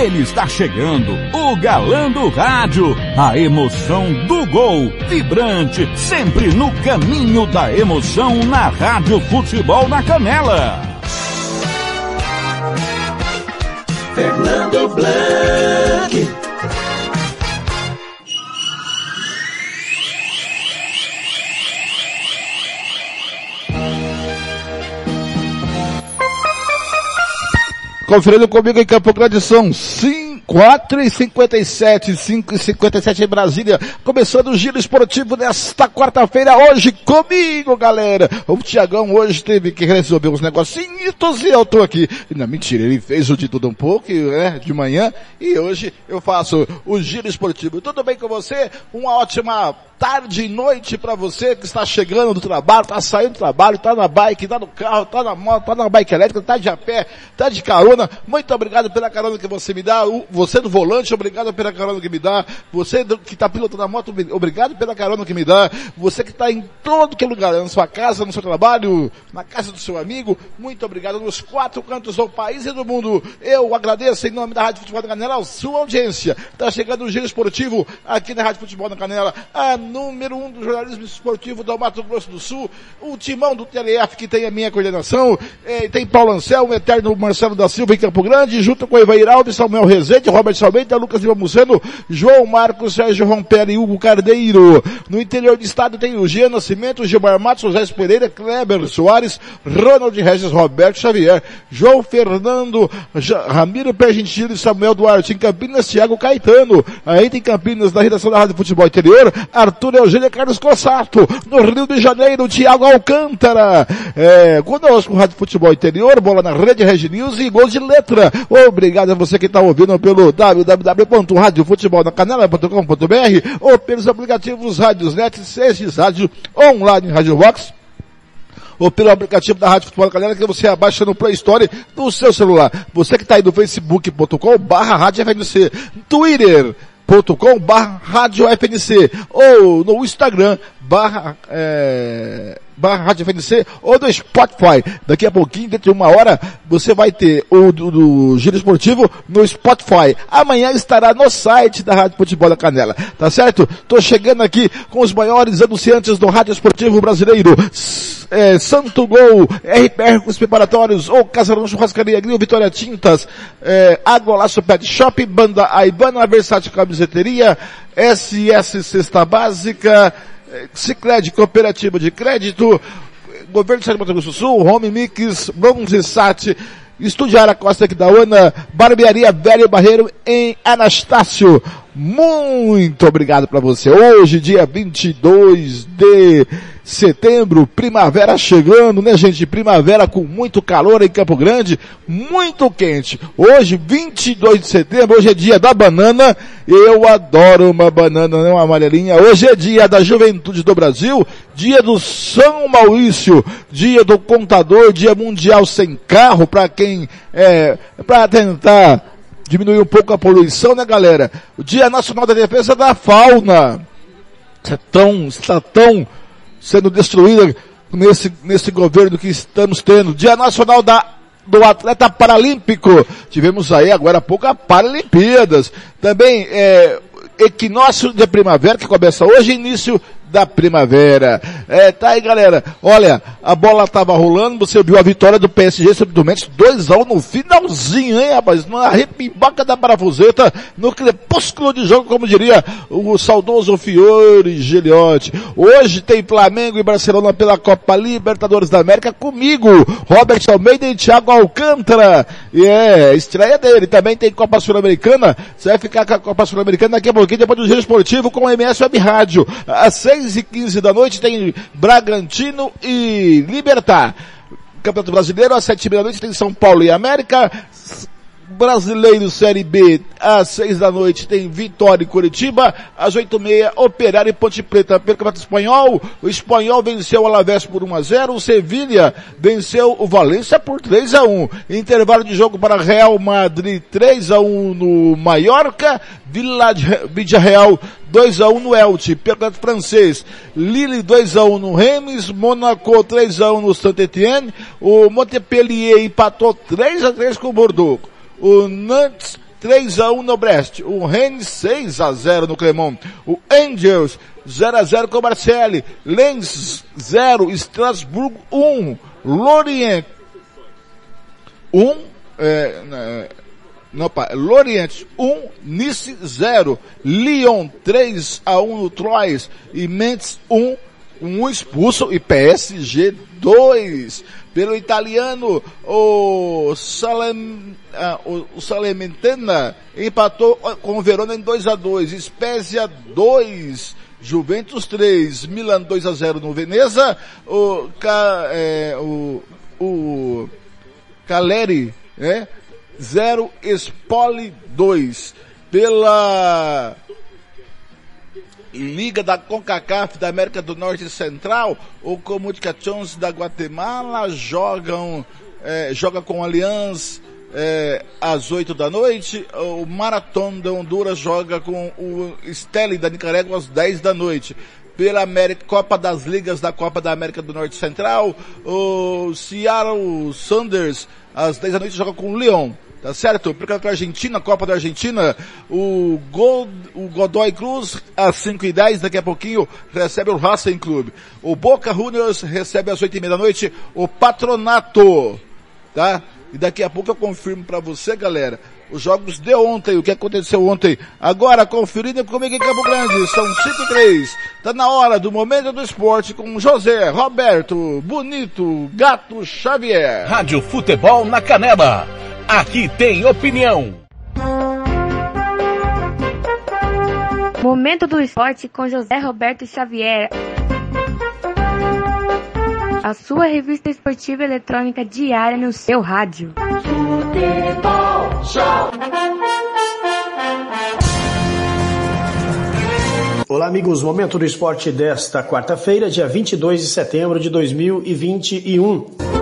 Ele está chegando, o galã do rádio, a emoção do gol, vibrante, sempre no caminho da emoção na Rádio Futebol na Canela. Fernando Blanc. Conferindo comigo em Campo Grande são 4 e 57, 5 e 57 em Brasília. Começando o giro esportivo nesta quarta-feira, hoje comigo, galera. O Tiagão hoje teve que resolver uns negocinhos e eu tô aqui. Não, mentira, ele fez o de tudo um pouco, né, de manhã, e hoje eu faço o giro esportivo. Tudo bem com você? Uma ótima tarde e noite para você que está chegando do trabalho, está saindo do trabalho, está na bike, está no carro, está na moto, está na bike elétrica, está de a pé, está de carona. Muito obrigado pela carona que você me dá. Você do volante, obrigado pela carona que me dá. Você que está pilotando a moto, obrigado pela carona que me dá. Você que está em todo que lugar, na sua casa, no seu trabalho, na casa do seu amigo, muito obrigado nos quatro cantos do país e do mundo. Eu agradeço em nome da Rádio Futebol da Canela sua audiência. Está chegando o giro esportivo aqui na Rádio Futebol da Canela. A número um do jornalismo esportivo do Mato Grosso do Sul, o timão do TLF que tem a minha coordenação, eh, tem Paulo Anselmo, eterno Marcelo da Silva em Campo Grande, junto com Evair Alves, Samuel Rezende, Robert Salmeida, Lucas Lima Muceno, João Marcos, Sérgio Rompera e Hugo Cardeiro. No interior do estado tem o Jean Nascimento, Gilmar Matos, José Pereira, Kleber Soares, Ronald Regis, Roberto Xavier, João Fernando, Ramiro Pergentili, Samuel Duarte, em Campinas, Thiago Caetano. Aí tem Campinas, na redação da Rádio Futebol Interior, Arthur Eugênio Carlos Cossato. No Rio de Janeiro, Thiago Alcântara. É, conosco, Rádio Futebol Interior, bola na rede Regi News e gols de letra. Obrigado a você que está ouvindo pelo www.radiofutebolnacanela.com.br ou pelos aplicativos Rádios.net, Sexes Rádio Online Rádio Box ou pelo aplicativo da Rádio Futebol Canela que você abaixa no Play Store do seu celular. Você que está aí no facebook.com barra Rádio FNC, Twitter, com barra ou no Instagram barra é, barra Rádio FNC ou do Spotify. Daqui a pouquinho, dentro de uma hora, você vai ter o do, do Giro Esportivo no Spotify. Amanhã estará no site da Rádio Futebol da Canela. Tá certo? Tô chegando aqui com os maiores anunciantes do Rádio Esportivo Brasileiro. É, Santo Gol, RPR com os preparatórios, ou Casarão Churrascaria, Gril Vitória Tintas, é, Água Laço Pet Shop, Banda Aibana, Versátil Camiseteria, SS Cesta Básica, Cicred Cooperativa de Crédito, Governo de Mato Grosso do Sul, Home Mix, Bronze Sat, aqui da UNA, Barbearia Velho Barreiro em Anastácio. Muito obrigado para você. Hoje, dia 22 de setembro, primavera chegando, né gente? Primavera com muito calor em Campo Grande, muito quente. Hoje, 22 de setembro, hoje é dia da banana. Eu adoro uma banana, né? Uma amarelinha. Hoje é dia da juventude do Brasil, dia do São Maurício, dia do contador, dia mundial sem carro, para quem, é, para tentar diminuir um pouco a poluição, né galera? O Dia Nacional da Defesa da Fauna. Está tão, está tão sendo destruída nesse, nesse governo que estamos tendo. Dia Nacional da do atleta paralímpico. Tivemos aí agora há pouco a Paralimpíadas. Também é, equinócio de primavera que começa hoje, início da primavera. É, tá aí galera, olha, a bola tava rolando, você viu a vitória do PSG sobre o Mendes, 2x1 no finalzinho, hein rapaz, na arrepimbaca da parafuseta, no crepúsculo de jogo, como diria o saudoso Fiore Geliotti. Hoje tem Flamengo e Barcelona pela Copa Libertadores da América comigo, Robert Almeida e Thiago Alcântara. E é, estreia dele. Também tem Copa Sul-Americana. Você vai ficar com a Copa Sul-Americana daqui a pouquinho, depois do Giro Esportivo com o MS Web Rádio. Às e quinze da noite tem Bragantino e Libertar. Campeonato Brasileiro, às sete da noite tem São Paulo e América. Brasileiro Série B, às seis da noite tem Vitória e Curitiba, às oito e meia Operário e Ponte Preta pelo Campeonato Espanhol. O Espanhol venceu o Alavés por 1 a 0, o Sevilha venceu o Valência por 3 a 1. Intervalo de jogo para Real Madrid 3 a 1 no Mallorca, Villa Real 2 a 1 no Elche, pelo Francês. Lille 2 a 1 no Reims, Monaco 3 a 1 no Saint-Étienne, o Montpellier empatou 3 a 3 com o Bordeaux o Nantes 3 a 1 no Brest, o Rennes 6 a 0 no Clermont, o Angels 0 a 0 com o Marseille, Lens 0, Strasbourg 1, Lorient 1, é, não, pá, Lorient 1, Nice 0, Lyon 3 a 1 no Troyes. E Mendes 1, um expulso. E PSG 2 pelo italiano, o, Salem, uh, o Salernitana empatou com o Verona em 2 a 2 Spezia 2, Juventus 3, Milan 2 a 0 no Veneza, o, é, o, o Caleri, né? 0, Spoli 2. Pela Liga da CONCACAF da América do Norte e Central, o Comunicações da Guatemala jogam, é, joga com Aliança é, às 8 da noite, o Marathon da Honduras joga com o Steli da Nicarágua às 10 da noite. Pela América, Copa das Ligas da Copa da América do Norte Central, o Seattle Sanders às 10 da noite joga com o Leão. Tá certo? Porque a Argentina, Copa da Argentina, o, God, o Godoy Cruz, às 5 e 10 daqui a pouquinho, recebe o Racing Club. O Boca Juniors recebe às 8 e meia da noite o Patronato. Tá? E daqui a pouco eu confirmo para você, galera, os jogos de ontem, o que aconteceu ontem. Agora, conferindo comigo em Campo Grande, são 5 e 3. Tá na hora do Momento do Esporte com José, Roberto, Bonito, Gato Xavier. Rádio Futebol na Canela Aqui tem opinião. Momento do esporte com José Roberto Xavier. A sua revista esportiva eletrônica diária no seu rádio. Futebol Show. Olá, amigos. Momento do esporte desta quarta-feira, dia 22 de setembro de 2021.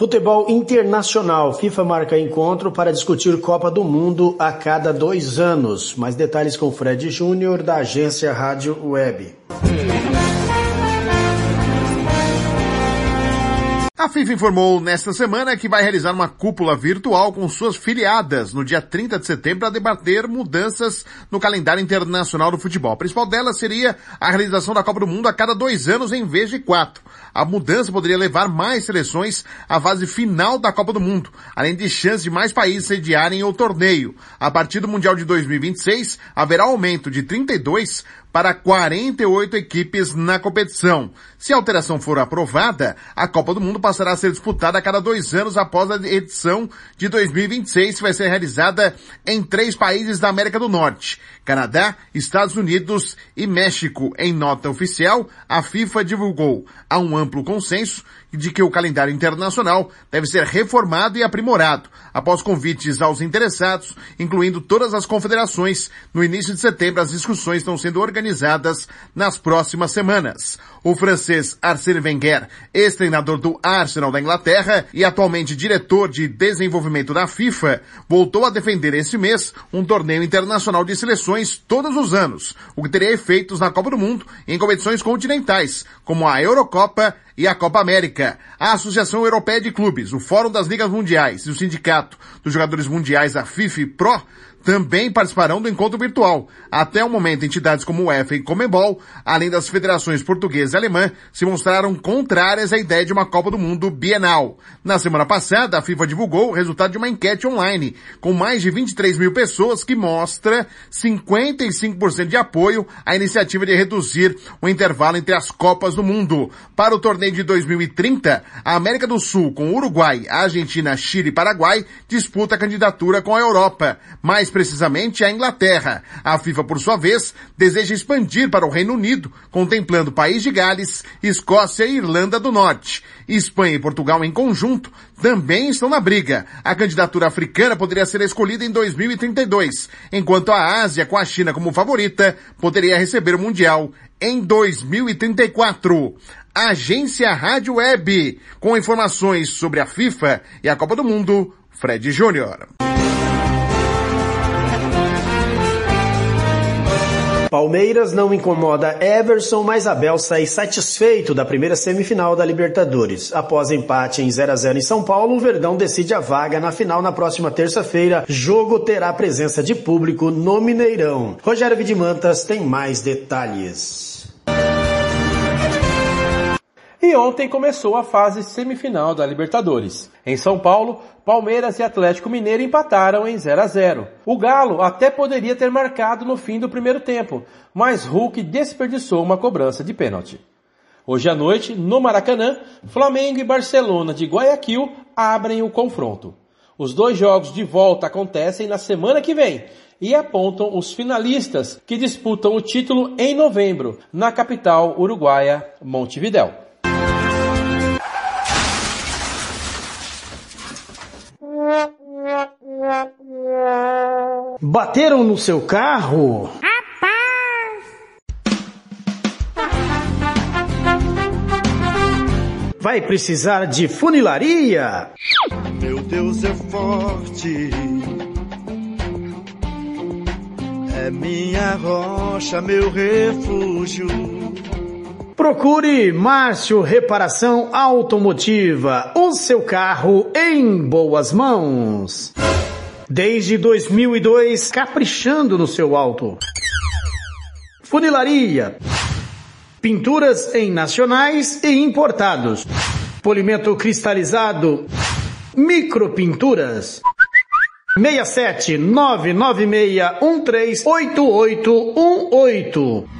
Futebol internacional. FIFA marca encontro para discutir Copa do Mundo a cada dois anos. Mais detalhes com Fred Júnior, da agência Rádio Web. A FIFA informou nesta semana que vai realizar uma cúpula virtual com suas filiadas no dia 30 de setembro para debater mudanças no calendário internacional do futebol. A principal delas seria a realização da Copa do Mundo a cada dois anos em vez de quatro. A mudança poderia levar mais seleções à fase final da Copa do Mundo, além de chance de mais países sediarem o torneio. A partir do Mundial de 2026, haverá aumento de 32 para 48 equipes na competição. Se a alteração for aprovada, a Copa do Mundo passará a ser disputada a cada dois anos após a edição de 2026, que vai ser realizada em três países da América do Norte. Canadá, Estados Unidos e México. Em nota oficial, a FIFA divulgou há um amplo consenso de que o calendário internacional deve ser reformado e aprimorado, após convites aos interessados, incluindo todas as confederações. No início de setembro, as discussões estão sendo organizadas nas próximas semanas. O francês Arsène Wenger, ex-treinador do Arsenal da Inglaterra e atualmente diretor de desenvolvimento da FIFA, voltou a defender este mês um torneio internacional de seleções todos os anos, o que teria efeitos na Copa do Mundo em competições continentais, como a Eurocopa e a Copa América. A Associação Europeia de Clubes, o Fórum das Ligas Mundiais e o Sindicato dos Jogadores Mundiais, a FIFA Pro, também participarão do encontro virtual. Até o momento, entidades como o EFA e Comebol, além das federações portuguesa e alemã, se mostraram contrárias à ideia de uma Copa do Mundo bienal. Na semana passada, a FIFA divulgou o resultado de uma enquete online, com mais de 23 mil pessoas, que mostra 55% de apoio à iniciativa de reduzir o intervalo entre as Copas do Mundo. Para o torneio de 2030, a América do Sul, com Uruguai, Argentina, Chile e Paraguai, disputa a candidatura com a Europa, precisamente a Inglaterra. A FIFA, por sua vez, deseja expandir para o Reino Unido, contemplando País de Gales, Escócia e Irlanda do Norte. Espanha e Portugal em conjunto também estão na briga. A candidatura africana poderia ser escolhida em 2032, enquanto a Ásia, com a China como favorita, poderia receber o Mundial em 2034. Agência Rádio Web, com informações sobre a FIFA e a Copa do Mundo, Fred Júnior. Palmeiras não incomoda Everson, mas Abel sai satisfeito da primeira semifinal da Libertadores. Após empate em 0 a 0 em São Paulo, o Verdão decide a vaga na final na próxima terça-feira. Jogo terá presença de público no Mineirão. Rogério Vidimantas tem mais detalhes. E ontem começou a fase semifinal da Libertadores. Em São Paulo, Palmeiras e Atlético Mineiro empataram em 0 a 0. O Galo até poderia ter marcado no fim do primeiro tempo, mas Hulk desperdiçou uma cobrança de pênalti. Hoje à noite, no Maracanã, Flamengo e Barcelona de Guayaquil abrem o confronto. Os dois jogos de volta acontecem na semana que vem e apontam os finalistas que disputam o título em novembro, na capital uruguaia, Montevidéu. Bateram no seu carro? Vai precisar de funilaria? Meu Deus é forte. É minha rocha, meu refúgio. Procure Márcio Reparação Automotiva, o seu carro em boas mãos. Desde 2002, caprichando no seu auto. Funilaria. Pinturas em nacionais e importados. Polimento cristalizado. Micropinturas. 67 996 138818.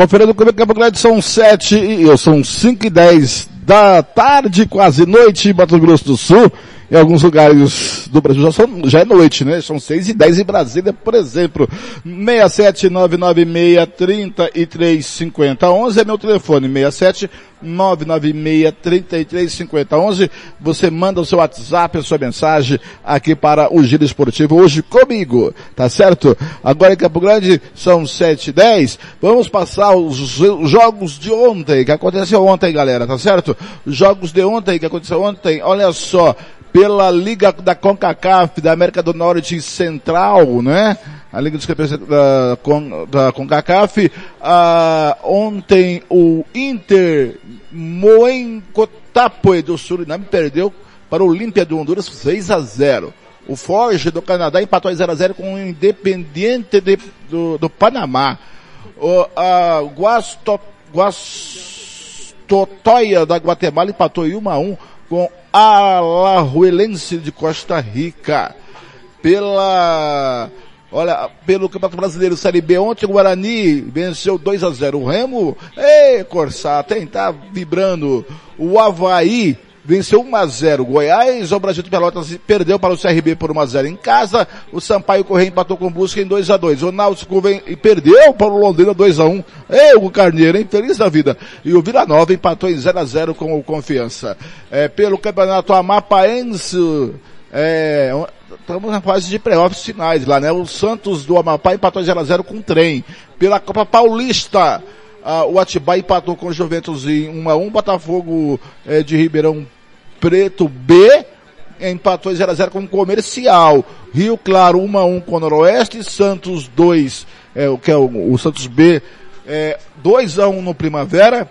Conferindo comigo, Campo Grande, são sete e eu são cinco e dez da tarde, quase noite, em Mato Grosso do Sul. Em alguns lugares do Brasil já, são, já é noite, né? São seis e dez em Brasília, por exemplo. 67996335011 é meu telefone, 67 996335011. Você manda o seu WhatsApp, a sua mensagem aqui para o Giro Esportivo hoje comigo, tá certo? Agora em Campo Grande são sete e dez. Vamos passar os, os jogos de ontem, que aconteceu ontem, galera, tá certo? Os jogos de ontem, que aconteceu ontem, olha só, pela Liga da CONCACAF da América do Norte Central, né? A Liga dos Campeões da, Con, da CONCACAF. Ah, ontem o Inter Moencotapoe do Suriname perdeu para o Olímpia do Honduras 6 a 0. O Forge do Canadá empatou em 0 a 0 com o Independiente de, do, do Panamá. O, a Guasto, Guastotoia da Guatemala empatou em 1 a 1 com Alajuelense de Costa Rica. Pela Olha, pelo Campeonato Brasileiro Série B, ontem o Guarani venceu 2 a 0 O Remo, ei, Corsá, tem, tá vibrando. O Havaí venceu 1 a 0 Goiás, o Brasil de Pelotas perdeu para o CRB por 1 a 0 em casa. O Sampaio Correia empatou com o Busca em 2 a 2 O Náutico vem e perdeu para o Londrina 2 a 1 Ei, o Carneiro, hein? Feliz da vida. E o Vila Nova empatou em 0 a 0 com o Confiança. É, pelo Campeonato Amapaense, é, estamos na fase de playoffs finais lá, né? O Santos do Amapá empatou 0x0 com o trem. Pela Copa Paulista, ah, o Atibaia empatou com o Juventus em 1x1, Botafogo eh, de Ribeirão Preto B empatou 0x0 com o Comercial. Rio Claro 1x1 com o Noroeste, Santos 2, é, o que é o, o Santos B, é, 2x1 no Primavera,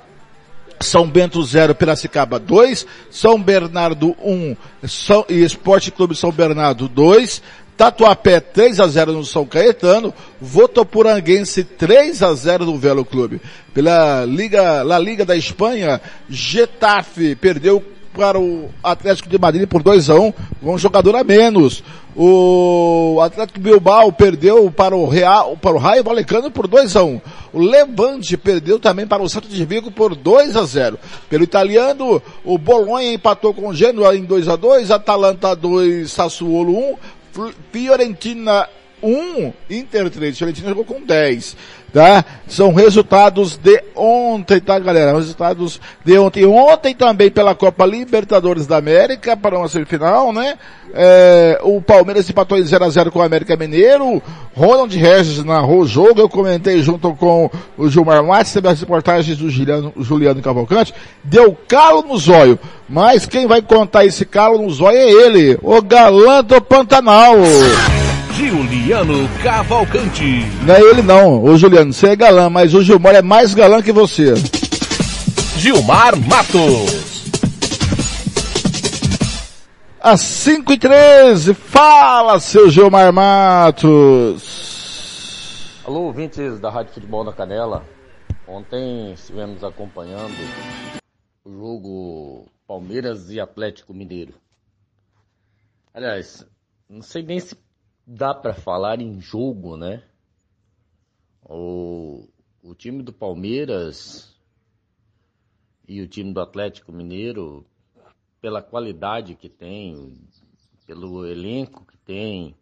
são Bento 0, Piracicaba 2, São Bernardo 1 São, e Esporte Clube São Bernardo 2, Tatuapé 3 a 0 no São Caetano, Votopuranguense 3 a 0 no Velo Clube. Pela Liga, La Liga da Espanha, Getafe perdeu para o Atlético de Madrid por 2 a 1 com um jogador a menos. O Atlético Bilbao perdeu para o Real, para o Raio Vallecano por 2 a 1. O Levante perdeu também para o Santo de Vigo por 2 a 0. Pelo italiano, o Bolonha empatou com o Genoa em 2 a 2, Atalanta 2, Sassuolo 1, Fiorentina 1, Inter 3, Fiorentina jogou com 10 tá? São resultados de ontem, tá galera? Resultados de ontem. Ontem também pela Copa Libertadores da América, para uma semifinal, né? É, o Palmeiras empatou em 0x0 com o América Mineiro. Ronald Regis narrou o jogo. Eu comentei junto com o Gilmar Matos, teve as reportagens do Juliano, Juliano Cavalcante. Deu calo no zóio. Mas quem vai contar esse calo no zóio é ele, o galã do Pantanal. Juliano Cavalcante. Não é ele não, ô Juliano, você é galã, mas o Gilmar é mais galã que você. Gilmar Matos. Às 5 e 13 fala seu Gilmar Matos. Alô, ouvintes da Rádio Futebol da Canela. Ontem estivemos acompanhando o jogo Palmeiras e Atlético Mineiro. Aliás, não sei nem se dá para falar em jogo, né? O, o time do Palmeiras e o time do Atlético Mineiro, pela qualidade que tem, pelo elenco que tem,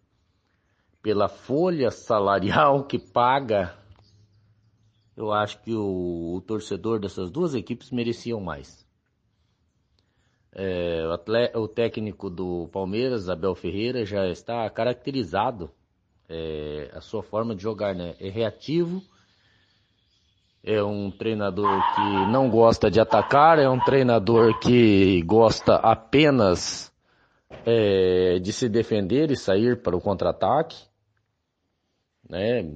pela folha salarial que paga, eu acho que o, o torcedor dessas duas equipes mereciam mais. É, o, atleta, o, técnico do Palmeiras, Abel Ferreira, já está caracterizado é, a sua forma de jogar, né? É reativo, é um treinador que não gosta de atacar, é um treinador que gosta apenas é, de se defender e sair para o contra-ataque, né?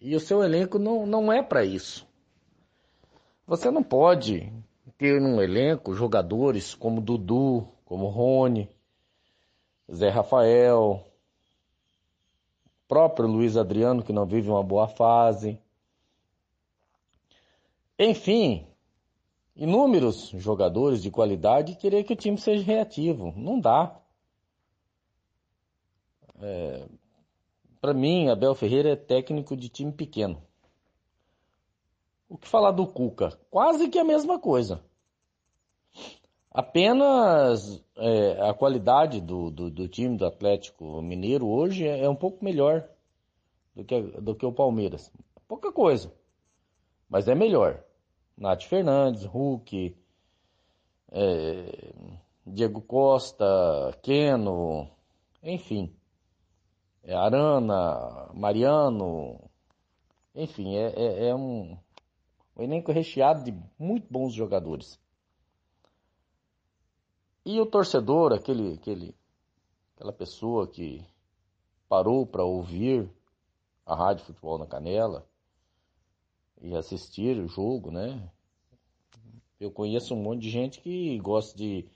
E o seu elenco não, não é para isso. Você não pode ter no elenco jogadores como Dudu, como Rony, Zé Rafael, próprio Luiz Adriano que não vive uma boa fase. Enfim, inúmeros jogadores de qualidade querer que o time seja reativo. Não dá. É, Para mim, Abel Ferreira é técnico de time pequeno. O que falar do Cuca? Quase que a mesma coisa. Apenas é, a qualidade do, do, do, time do Atlético Mineiro hoje é, é, um pouco melhor do que, do que o Palmeiras. Pouca coisa, mas é melhor. Nath Fernandes, Hulk, é, Diego Costa, Keno, enfim. É Arana, Mariano, enfim, é, é, é um, um elenco recheado de muito bons jogadores. E o torcedor, aquele, aquele, aquela pessoa que parou para ouvir a Rádio Futebol na Canela e assistir o jogo, né? Eu conheço um monte de gente que gosta de,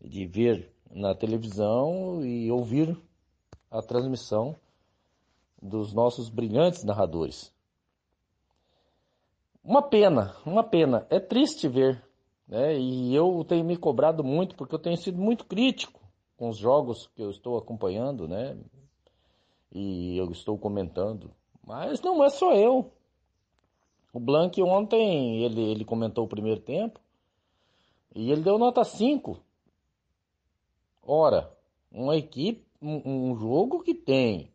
de ver na televisão e ouvir a transmissão dos nossos brilhantes narradores. uma pena, uma pena. É triste ver, né? E eu tenho me cobrado muito porque eu tenho sido muito crítico com os jogos que eu estou acompanhando, né? E eu estou comentando. Mas não é só eu. O Blank ontem, ele, ele comentou o primeiro tempo e ele deu nota 5. Ora, uma equipe, um, um jogo que tem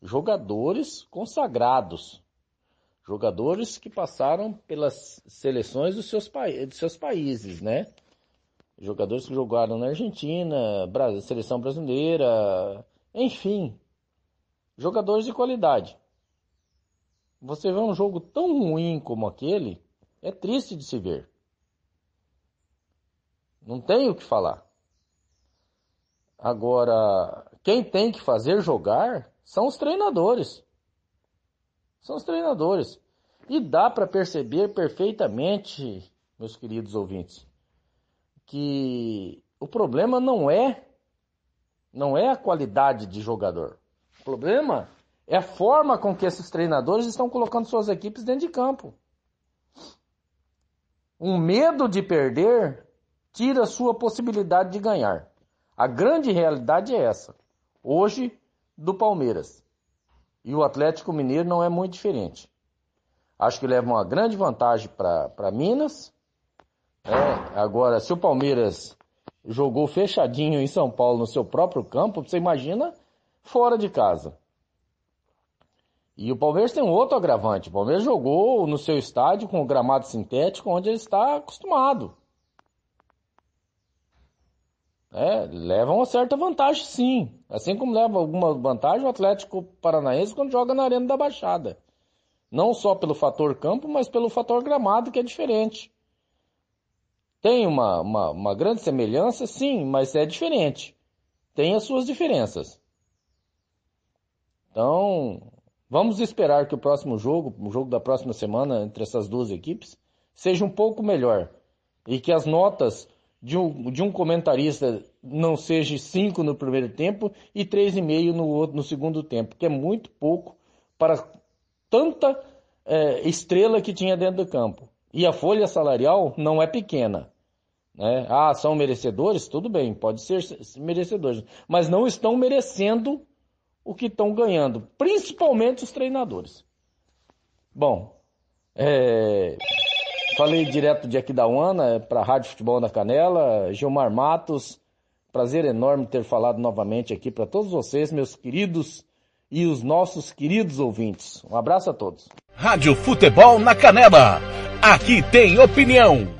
jogadores consagrados, jogadores que passaram pelas seleções dos seus, dos seus países, né? Jogadores que jogaram na Argentina, Brasil, seleção brasileira, enfim, jogadores de qualidade. Você vê um jogo tão ruim como aquele, é triste de se ver. Não tem o que falar. Agora, quem tem que fazer jogar são os treinadores. São os treinadores. E dá para perceber perfeitamente, meus queridos ouvintes, que o problema não é não é a qualidade de jogador. O problema é a forma com que esses treinadores estão colocando suas equipes dentro de campo. Um medo de perder tira sua possibilidade de ganhar. A grande realidade é essa. Hoje, do Palmeiras. E o Atlético Mineiro não é muito diferente. Acho que leva uma grande vantagem para Minas. É, agora, se o Palmeiras jogou fechadinho em São Paulo no seu próprio campo, você imagina fora de casa. E o Palmeiras tem um outro agravante. O Palmeiras jogou no seu estádio com o gramado sintético onde ele está acostumado. É, leva uma certa vantagem sim. Assim como leva alguma vantagem o Atlético Paranaense quando joga na Arena da Baixada. Não só pelo fator campo, mas pelo fator gramado que é diferente. Tem uma, uma, uma grande semelhança, sim, mas é diferente. Tem as suas diferenças. Então, vamos esperar que o próximo jogo, o jogo da próxima semana entre essas duas equipes, seja um pouco melhor. E que as notas de um, de um comentarista não seja cinco no primeiro tempo e três e meio no, no segundo tempo, que é muito pouco para tanta é, estrela que tinha dentro do campo. E a folha salarial não é pequena. Né? Ah, são merecedores? Tudo bem, pode ser merecedores. Mas não estão merecendo o que estão ganhando, principalmente os treinadores. Bom, é, Falei direto de aqui da UANA para a Rádio Futebol na Canela, Gilmar Matos. Prazer enorme ter falado novamente aqui para todos vocês, meus queridos e os nossos queridos ouvintes. Um abraço a todos. Rádio Futebol na Canela. Aqui tem opinião.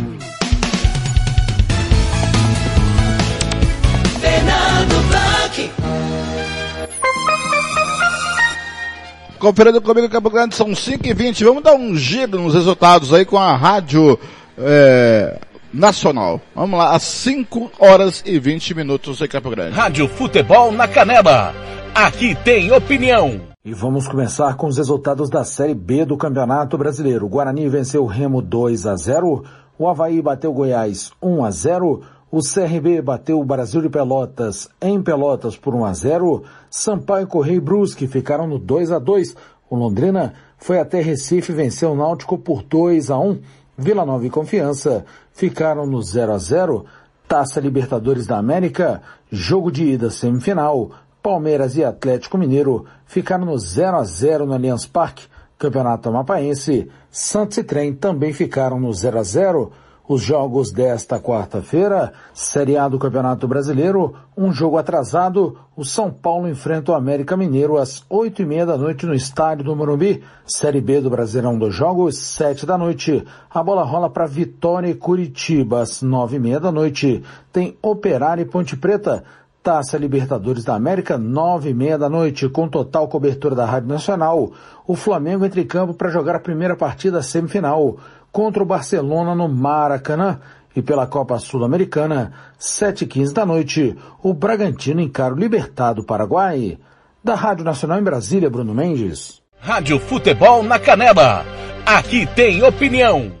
Conferindo comigo Campo Grande, são 5 e 20 Vamos dar um giro nos resultados aí com a Rádio é, Nacional. Vamos lá, às 5 horas e 20 minutos em Campo Grande. Rádio Futebol na Canela. Aqui tem opinião. E vamos começar com os resultados da Série B do Campeonato Brasileiro. O Guarani venceu o Remo 2 a 0, o Havaí bateu Goiás 1 a 0, o CRB bateu o Brasil de Pelotas em Pelotas por 1 a 0. Sampaio Correia e Brusque ficaram no 2 a 2. O Londrina foi até Recife e venceu o Náutico por 2 a 1. Vila Nova e Confiança ficaram no 0 a 0. Taça Libertadores da América, jogo de ida semifinal. Palmeiras e Atlético Mineiro ficaram no 0 a 0 no Allianz Parque. Campeonato Amapaense, Santos e Trem também ficaram no 0 a 0. Os jogos desta quarta-feira, Série A do Campeonato Brasileiro, um jogo atrasado, o São Paulo enfrenta o América Mineiro às oito e meia da noite no estádio do Morumbi. Série B do Brasileirão dos Jogos, sete da noite. A bola rola para Vitória e Curitiba às nove e meia da noite. Tem Operário e Ponte Preta. Taça Libertadores da América, nove e meia da noite, com total cobertura da Rádio Nacional. O Flamengo entra em campo para jogar a primeira partida semifinal contra o Barcelona no Maracanã. E pela Copa Sul-Americana, 7h15 da noite, o Bragantino encara o Libertado Paraguai. Da Rádio Nacional em Brasília, Bruno Mendes. Rádio Futebol na Canela. Aqui tem opinião.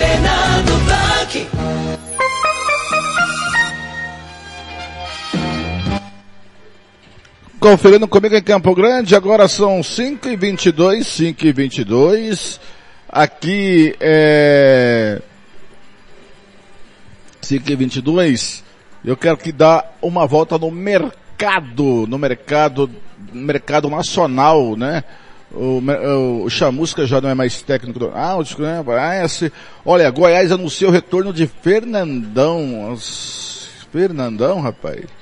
Fernando Blanc. Conferindo comigo em Campo Grande, agora são 5 e 22 5 e 22 Aqui é... 5 e 22 Eu quero que dá uma volta no mercado, no mercado, mercado nacional, né? O, o, o Chamusca já não é mais técnico do Náutico, né? Parece. Olha, Goiás anunciou o retorno de Fernandão. Fernandão, rapaz.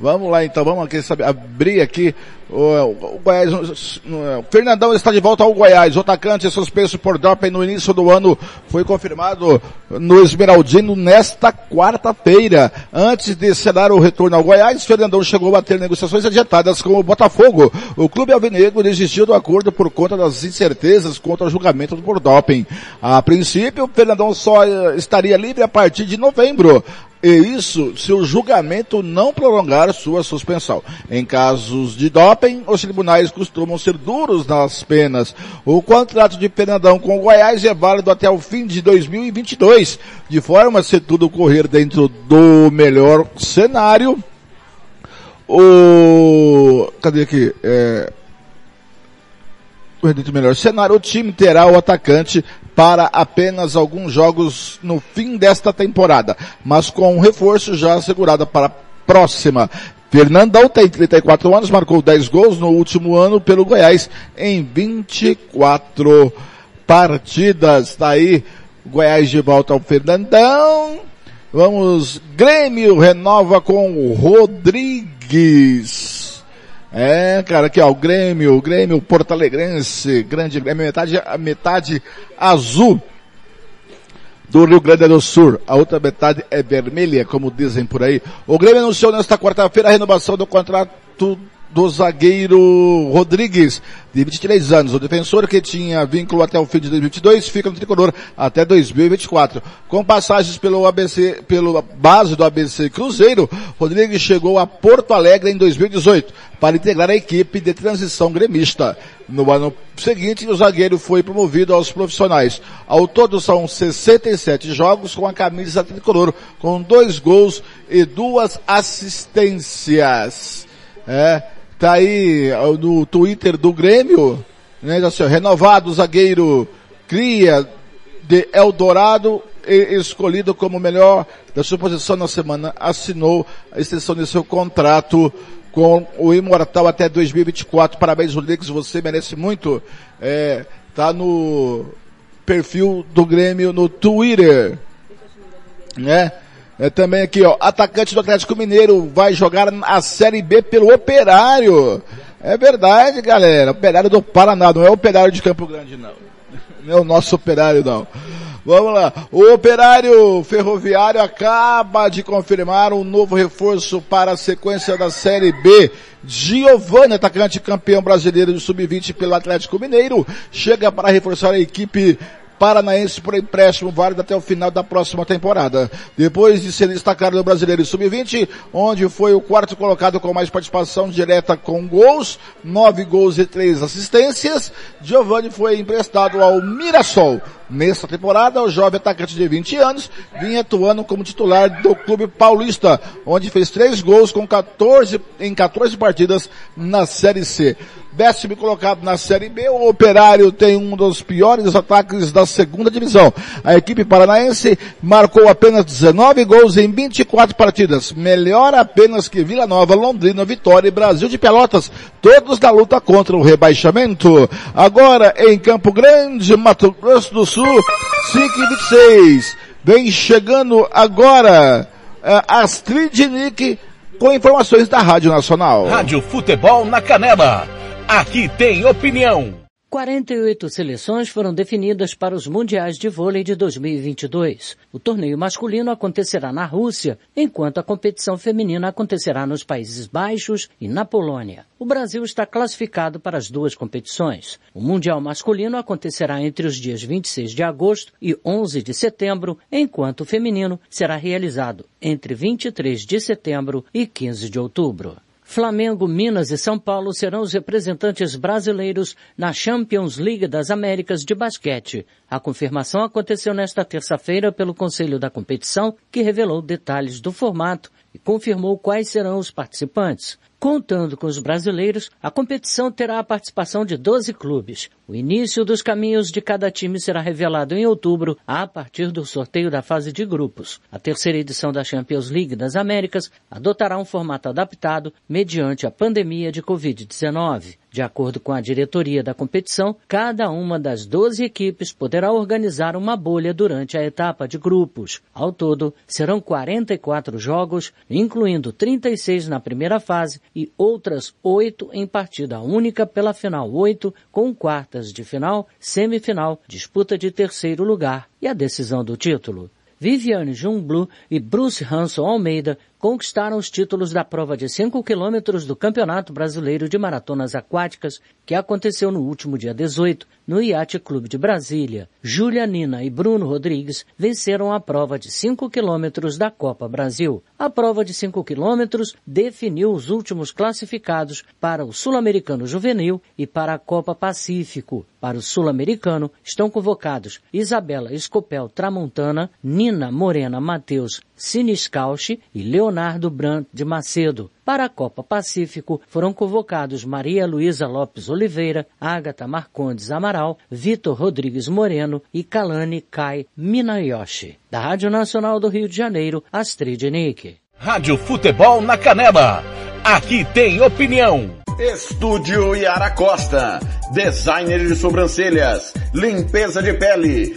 Vamos lá então, vamos aqui abrir aqui o, o Goiás. O Fernandão está de volta ao Goiás. O atacante suspenso por doping no início do ano foi confirmado no Esmeraldino nesta quarta-feira. Antes de selar o retorno ao Goiás, Fernandão chegou a ter negociações adiantadas com o Botafogo. O clube alvinegro desistiu do acordo por conta das incertezas contra o julgamento por doping. A princípio, Fernandão só estaria livre a partir de novembro. E isso se o julgamento não prolongar sua suspensão. Em casos de doping, os tribunais costumam ser duros nas penas. O contrato de Fernandão com o Goiás é válido até o fim de 2022, de forma se tudo correr dentro do melhor cenário. O, cadê aqui? É, dentro do melhor cenário, o time terá o atacante para apenas alguns jogos no fim desta temporada, mas com um reforço já assegurado para a próxima. Fernandão tem 34 anos, marcou 10 gols no último ano pelo Goiás em 24 partidas. Está aí Goiás de volta ao Fernandão. Vamos, Grêmio renova com Rodrigues. É, cara, aqui ó, o Grêmio, o Grêmio Porto Alegrense, grande Grêmio, metade, metade azul do Rio Grande do Sul. A outra metade é vermelha, como dizem por aí. O Grêmio anunciou nesta quarta-feira a renovação do contrato do zagueiro Rodrigues, de 23 anos. O defensor que tinha vínculo até o fim de 2022 fica no tricolor até 2024. Com passagens pelo ABC, pelo base do ABC Cruzeiro, Rodrigues chegou a Porto Alegre em 2018 para integrar a equipe de transição gremista. No ano seguinte, o zagueiro foi promovido aos profissionais. Ao todo são 67 jogos com a camisa tricolor, com dois gols e duas assistências. É, Tá aí no Twitter do Grêmio, né, assim, renovado zagueiro Cria de Eldorado, escolhido como melhor da sua posição na semana, assinou a extensão de seu contrato com o Imortal até 2024. Parabéns, Rodrigues, você merece muito. É, tá no perfil do Grêmio no Twitter, né? É, também aqui, ó, atacante do Atlético Mineiro vai jogar a Série B pelo Operário. É verdade, galera. Operário do Paraná, não é o Operário de Campo Grande, não. Não é o nosso Operário, não. Vamos lá. O Operário Ferroviário acaba de confirmar um novo reforço para a sequência da Série B. Giovanni, atacante campeão brasileiro de sub-20 pelo Atlético Mineiro, chega para reforçar a equipe Paranaense por empréstimo válido até o final da próxima temporada. Depois de ser destacado no Brasileiro Sub-20, onde foi o quarto colocado com mais participação direta com gols, nove gols e três assistências, Giovanni foi emprestado ao Mirassol. Nesta temporada, o jovem atacante de 20 anos vinha atuando como titular do clube paulista, onde fez três gols com 14, em 14 partidas na Série C. Décimo colocado na Série B, o Operário tem um dos piores ataques da segunda divisão. A equipe paranaense marcou apenas 19 gols em 24 partidas. Melhor apenas que Vila Nova, Londrina, Vitória e Brasil de Pelotas, todos na luta contra o rebaixamento. Agora em Campo Grande, Mato Grosso do Sul, 5 e 26. Vem chegando agora uh, Astrid Nick com informações da Rádio Nacional. Rádio Futebol na Canela. Aqui tem opinião. 48 seleções foram definidas para os Mundiais de Vôlei de 2022. O torneio masculino acontecerá na Rússia, enquanto a competição feminina acontecerá nos Países Baixos e na Polônia. O Brasil está classificado para as duas competições. O Mundial masculino acontecerá entre os dias 26 de agosto e 11 de setembro, enquanto o feminino será realizado entre 23 de setembro e 15 de outubro. Flamengo, Minas e São Paulo serão os representantes brasileiros na Champions League das Américas de basquete. A confirmação aconteceu nesta terça-feira pelo Conselho da Competição, que revelou detalhes do formato e confirmou quais serão os participantes. Contando com os brasileiros, a competição terá a participação de 12 clubes. O início dos caminhos de cada time será revelado em outubro, a partir do sorteio da fase de grupos. A terceira edição da Champions League das Américas adotará um formato adaptado mediante a pandemia de Covid-19. De acordo com a diretoria da competição, cada uma das 12 equipes poderá organizar uma bolha durante a etapa de grupos. Ao todo, serão 44 jogos, incluindo 36 na primeira fase e outras 8 em partida única pela final 8, com quartas de final, semifinal, disputa de terceiro lugar e a decisão do título. Viviane Jumblu e Bruce Hanson Almeida conquistaram os títulos da prova de 5 quilômetros do Campeonato Brasileiro de Maratonas Aquáticas, que aconteceu no último dia 18, no Iate Clube de Brasília. Júlia Nina e Bruno Rodrigues venceram a prova de 5 quilômetros da Copa Brasil. A prova de 5 quilômetros definiu os últimos classificados para o Sul-Americano Juvenil e para a Copa Pacífico. Para o Sul-Americano estão convocados Isabela Escopel Tramontana, Nina Morena Mateus Siniscalchi e Leonardo Brandt de Macedo. Para a Copa Pacífico foram convocados Maria Luísa Lopes Oliveira, Ágata Marcondes Amaral, Vitor Rodrigues Moreno e Kalani Kai Minayoshi. Da Rádio Nacional do Rio de Janeiro, Astrid Nick. Rádio Futebol na Canela. Aqui tem opinião. Estúdio Yara Costa. Designer de sobrancelhas. Limpeza de pele.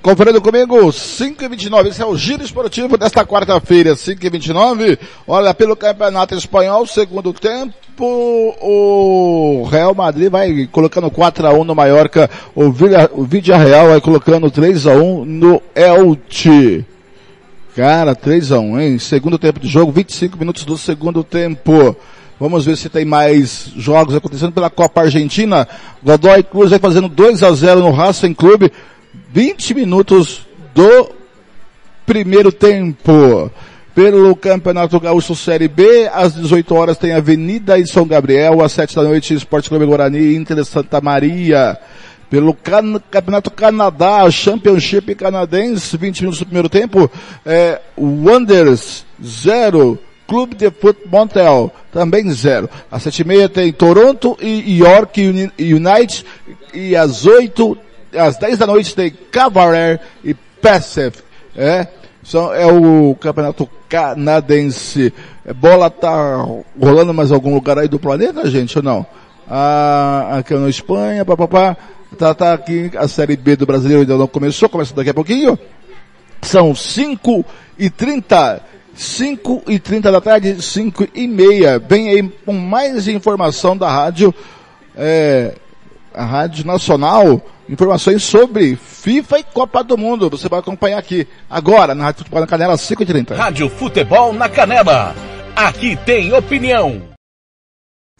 Conferindo comigo, 5 e 29 esse é o giro esportivo desta quarta-feira, 5 e 29 Olha, pelo Campeonato Espanhol, segundo tempo, o Real Madrid vai colocando 4 a 1 no Mallorca, o Villa, o Real vai colocando 3 a 1 no Elche. Cara, 3 a 1 hein? Segundo tempo de jogo, 25 minutos do segundo tempo. Vamos ver se tem mais jogos acontecendo pela Copa Argentina. Godoy Cruz vai fazendo 2 a 0 no Racing Clube. 20 minutos do primeiro tempo. Pelo Campeonato Gaúcho Série B, às 18 horas tem Avenida e São Gabriel, às 7 da noite Esporte Clube Guarani, Inter Santa Maria. Pelo Can Campeonato Canadá, Championship Canadense, 20 minutos do primeiro tempo, é, Wonders 0, Clube de Foot Montreal, também 0. Às 7 e meia tem Toronto e York United, e às 8 às 10 da noite tem Cabaret e Passive. É, são, é o campeonato canadense. É, bola tá rolando mais algum lugar aí do planeta, gente, ou não? Ah, aqui na Espanha, papapá. Tá, tá aqui a Série B do Brasileiro ainda não começou, começa daqui a pouquinho. São 5 e 30. 5 e 30 da tarde, 5 e meia. Vem aí com mais informação da rádio, é, a Rádio Nacional, informações sobre FIFA e Copa do Mundo. Você vai acompanhar aqui, agora, na Rádio Futebol na Canela, 5h30. Rádio Futebol na Canela. Aqui tem opinião.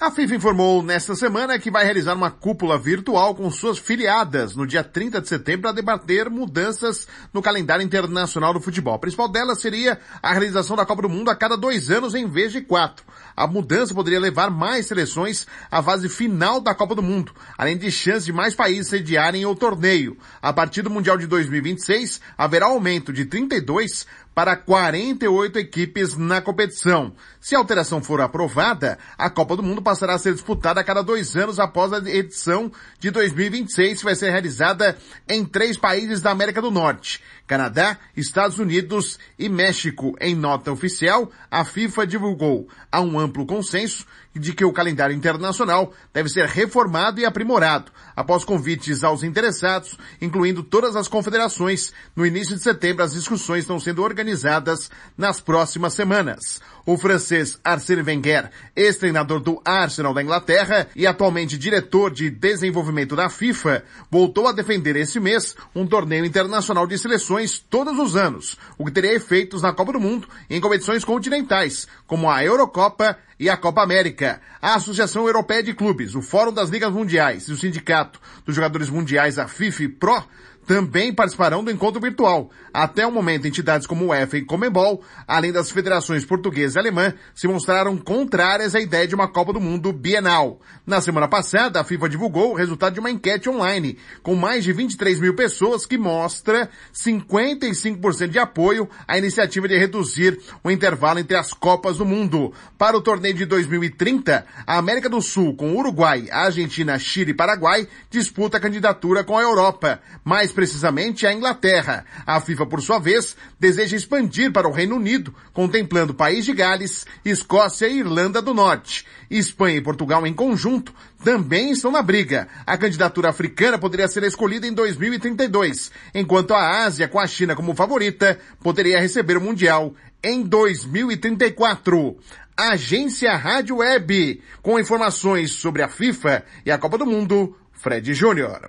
A FIFA informou nesta semana que vai realizar uma cúpula virtual com suas filiadas no dia 30 de setembro para debater mudanças no calendário internacional do futebol. A principal delas seria a realização da Copa do Mundo a cada dois anos em vez de quatro. A mudança poderia levar mais seleções à fase final da Copa do Mundo, além de chance de mais países sediarem o torneio. A partir do Mundial de 2026, haverá aumento de 32 para 48 equipes na competição. Se a alteração for aprovada, a Copa do Mundo passará a ser disputada a cada dois anos após a edição de 2026, que vai ser realizada em três países da América do Norte. Canadá, Estados Unidos e México. Em nota oficial, a FIFA divulgou há um amplo consenso de que o calendário internacional deve ser reformado e aprimorado, após convites aos interessados, incluindo todas as confederações. No início de setembro, as discussões estão sendo organizadas nas próximas semanas. O francês Arsène Wenger, ex-treinador do Arsenal da Inglaterra e atualmente diretor de desenvolvimento da FIFA, voltou a defender esse mês um torneio internacional de seleções todos os anos, o que teria efeitos na Copa do Mundo e em competições continentais, como a Eurocopa e a Copa América. A Associação Europeia de Clubes, o Fórum das Ligas Mundiais e o Sindicato dos Jogadores Mundiais, a FIFA Pro, também participarão do encontro virtual. Até o momento, entidades como o UEFA e Comebol, além das federações portuguesa e alemã, se mostraram contrárias à ideia de uma Copa do Mundo bienal. Na semana passada, a FIFA divulgou o resultado de uma enquete online, com mais de 23 mil pessoas, que mostra 55% de apoio à iniciativa de reduzir o intervalo entre as Copas do Mundo. Para o torneio de 2030, a América do Sul, com Uruguai, Argentina, Chile e Paraguai, disputa a candidatura com a Europa. Mais precisamente a Inglaterra. A FIFA, por sua vez, deseja expandir para o Reino Unido, contemplando País de Gales, Escócia e Irlanda do Norte. Espanha e Portugal em conjunto também estão na briga. A candidatura africana poderia ser escolhida em 2032, enquanto a Ásia, com a China como favorita, poderia receber o Mundial em 2034. Agência Rádio Web, com informações sobre a FIFA e a Copa do Mundo, Fred Júnior.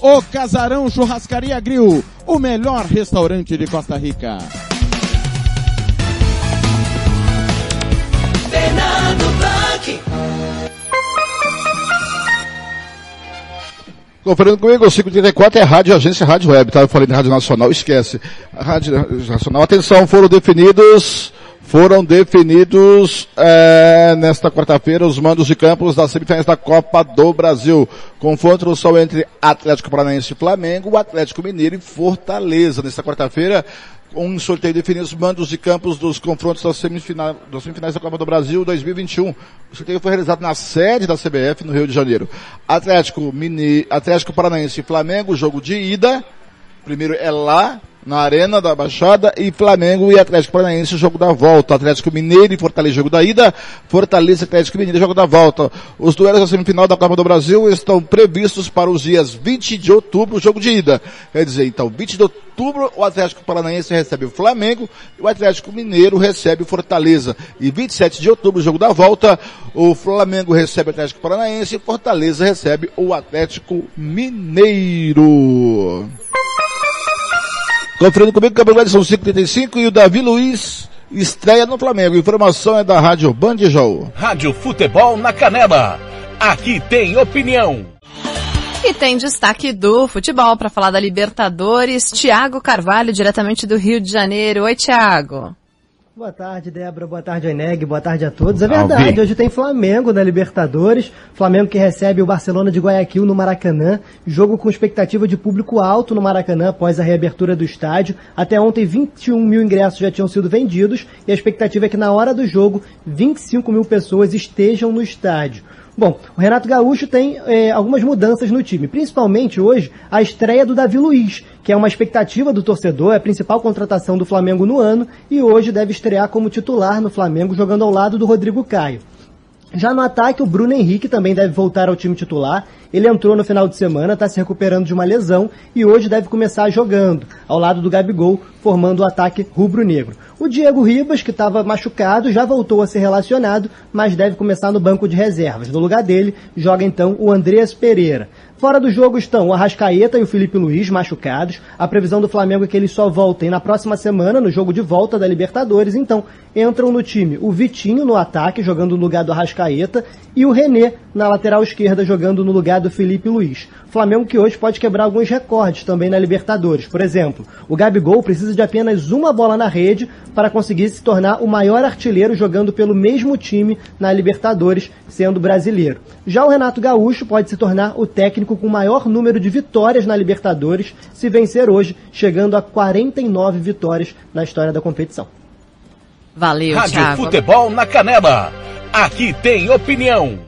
O Casarão Churrascaria Grill, o melhor restaurante de Costa Rica. Fernando Blanc. Conferindo comigo, o 534 é Rádio Agência Rádio Web, tá? Eu falei de Rádio Nacional, esquece. Rádio Nacional, atenção, foram definidos, foram definidos é, nesta quarta-feira os mandos de campos das semifinais da Copa do Brasil. Confronto só entre Atlético Paranaense e Flamengo, Atlético Mineiro e Fortaleza. Nesta quarta-feira, um sorteio definiu os mandos de campos dos confrontos das, semifinais, das semifinais da Copa do Brasil 2021. O sorteio foi realizado na sede da CBF no Rio de Janeiro. Atlético, Mini, Atlético Paranaense e Flamengo, jogo de ida. Primeiro é lá, na Arena da Baixada e Flamengo e Atlético Paranaense, jogo da volta. Atlético Mineiro e Fortaleza, jogo da ida. Fortaleza e Atlético Mineiro, jogo da volta. Os duelos da semifinal da Copa do Brasil estão previstos para os dias 20 de outubro, jogo de ida. Quer dizer, então, 20 de outubro, o Atlético Paranaense recebe o Flamengo e o Atlético Mineiro recebe o Fortaleza. E 27 de outubro, jogo da volta, o Flamengo recebe o Atlético Paranaense e Fortaleza recebe o Atlético Mineiro. Conferindo comigo, o Campeonato são 535 e o Davi Luiz estreia no Flamengo. Informação é da Rádio Band João. Rádio Futebol na Canela. Aqui tem opinião. E tem destaque do futebol para falar da Libertadores. Tiago Carvalho, diretamente do Rio de Janeiro. Oi, Tiago. Boa tarde, Débora. Boa tarde, Oineg. Boa tarde a todos. É verdade, hoje tem Flamengo na Libertadores. Flamengo que recebe o Barcelona de Guayaquil no Maracanã. Jogo com expectativa de público alto no Maracanã após a reabertura do estádio. Até ontem, 21 mil ingressos já tinham sido vendidos e a expectativa é que na hora do jogo, 25 mil pessoas estejam no estádio. Bom, o Renato Gaúcho tem é, algumas mudanças no time, principalmente hoje a estreia do Davi Luiz, que é uma expectativa do torcedor, é a principal contratação do Flamengo no ano e hoje deve estrear como titular no Flamengo, jogando ao lado do Rodrigo Caio. Já no ataque, o Bruno Henrique também deve voltar ao time titular. Ele entrou no final de semana, está se recuperando de uma lesão e hoje deve começar jogando, ao lado do Gabigol, formando o ataque rubro-negro. O Diego Ribas, que estava machucado, já voltou a ser relacionado, mas deve começar no banco de reservas. No lugar dele, joga então o Andreas Pereira. Fora do jogo estão o Arrascaeta e o Felipe Luiz machucados. A previsão do Flamengo é que eles só voltem na próxima semana, no jogo de volta da Libertadores. Então, entram no time o Vitinho no ataque, jogando no lugar do Arrascaeta, e o René na lateral esquerda, jogando no lugar do Felipe Luiz. Flamengo que hoje pode quebrar alguns recordes também na Libertadores. Por exemplo, o Gabigol precisa de apenas uma bola na rede para conseguir se tornar o maior artilheiro jogando pelo mesmo time na Libertadores, sendo brasileiro. Já o Renato Gaúcho pode se tornar o técnico com maior número de vitórias na Libertadores, se vencer hoje, chegando a 49 vitórias na história da competição. Valeu, Rádio Thiago. Futebol na Canela. Aqui tem opinião.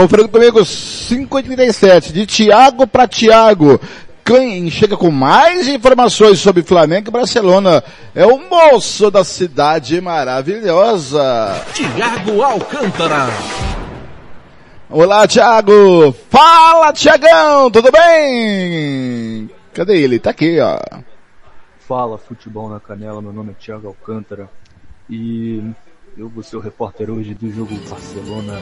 Conferindo comigo, 5h37, de Thiago para Thiago. Quem chega com mais informações sobre Flamengo e Barcelona é o moço da cidade maravilhosa. Tiago Alcântara. Olá, Thiago! Fala, Thiagão! Tudo bem? Cadê ele? Tá aqui, ó. Fala Futebol na Canela, meu nome é Thiago Alcântara e eu vou ser o repórter hoje do jogo Barcelona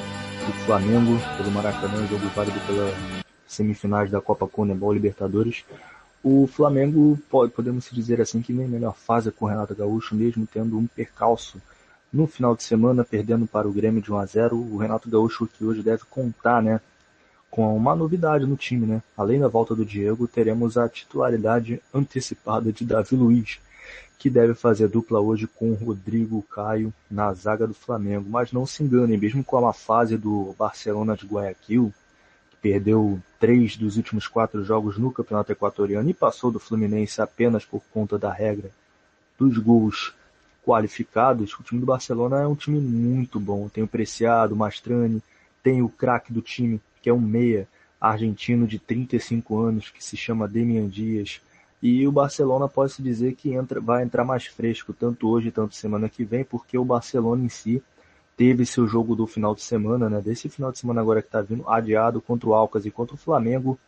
do Flamengo pelo Maracanã, jogo válido pelas semifinais da Copa Conebol Libertadores. O Flamengo, pode, podemos dizer assim, que vem em melhor fase com o Renato Gaúcho, mesmo tendo um percalço no final de semana, perdendo para o Grêmio de 1 a 0 O Renato Gaúcho que hoje deve contar, né, com uma novidade no time, né? Além da volta do Diego, teremos a titularidade antecipada de Davi Luiz, que deve fazer dupla hoje com Rodrigo Caio na zaga do Flamengo. Mas não se enganem, mesmo com a fase do Barcelona de Guayaquil, que perdeu três dos últimos quatro jogos no Campeonato Equatoriano e passou do Fluminense apenas por conta da regra dos gols qualificados, o time do Barcelona é um time muito bom. Tem o Preciado, o Mastrani, tem o craque do time, que é um meia argentino de 35 anos, que se chama Demian Dias. E o Barcelona pode se dizer que entra, vai entrar mais fresco, tanto hoje, tanto semana que vem, porque o Barcelona em si teve seu jogo do final de semana, né? Desse final de semana agora que está vindo, adiado contra o Alcas e contra o Flamengo,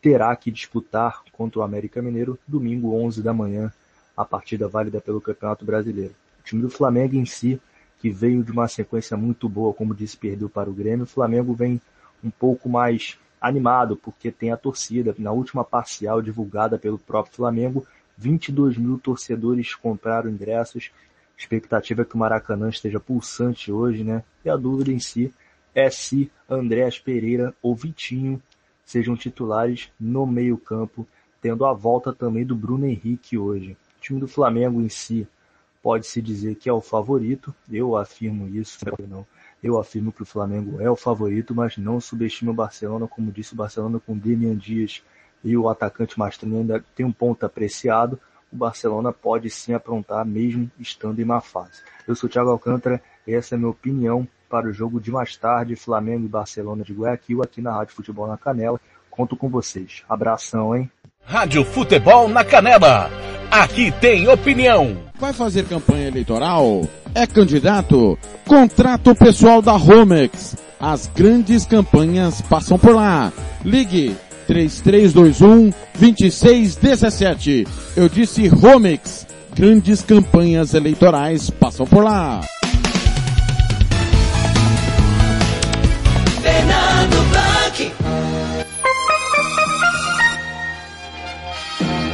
terá que disputar contra o América Mineiro domingo 11 da manhã, a partida válida pelo Campeonato Brasileiro. O time do Flamengo em si, que veio de uma sequência muito boa, como disse, perdeu para o Grêmio, o Flamengo vem um pouco mais animado, porque tem a torcida. Na última parcial divulgada pelo próprio Flamengo, 22 mil torcedores compraram ingressos. Expectativa é que o Maracanã esteja pulsante hoje, né? E a dúvida em si é se Andréas Pereira ou Vitinho sejam titulares no meio campo, tendo a volta também do Bruno Henrique hoje. O time do Flamengo em si pode-se dizer que é o favorito, eu afirmo isso, não. Eu afirmo que o Flamengo é o favorito, mas não subestime o Barcelona, como disse o Barcelona com Demian Dias e o atacante Mastrani ainda tem um ponto apreciado. O Barcelona pode sim aprontar mesmo estando em má fase. Eu sou o Thiago Alcântara, essa é a minha opinião para o jogo de mais tarde, Flamengo e Barcelona de Guayaquil, aqui na Rádio Futebol na Canela. Conto com vocês. Abração, hein? Rádio Futebol na Canela. Aqui tem opinião. Vai fazer campanha eleitoral? É candidato? Contrata o pessoal da Romex. As grandes campanhas passam por lá. Ligue 3321 2617. Eu disse Romex. Grandes campanhas eleitorais passam por lá.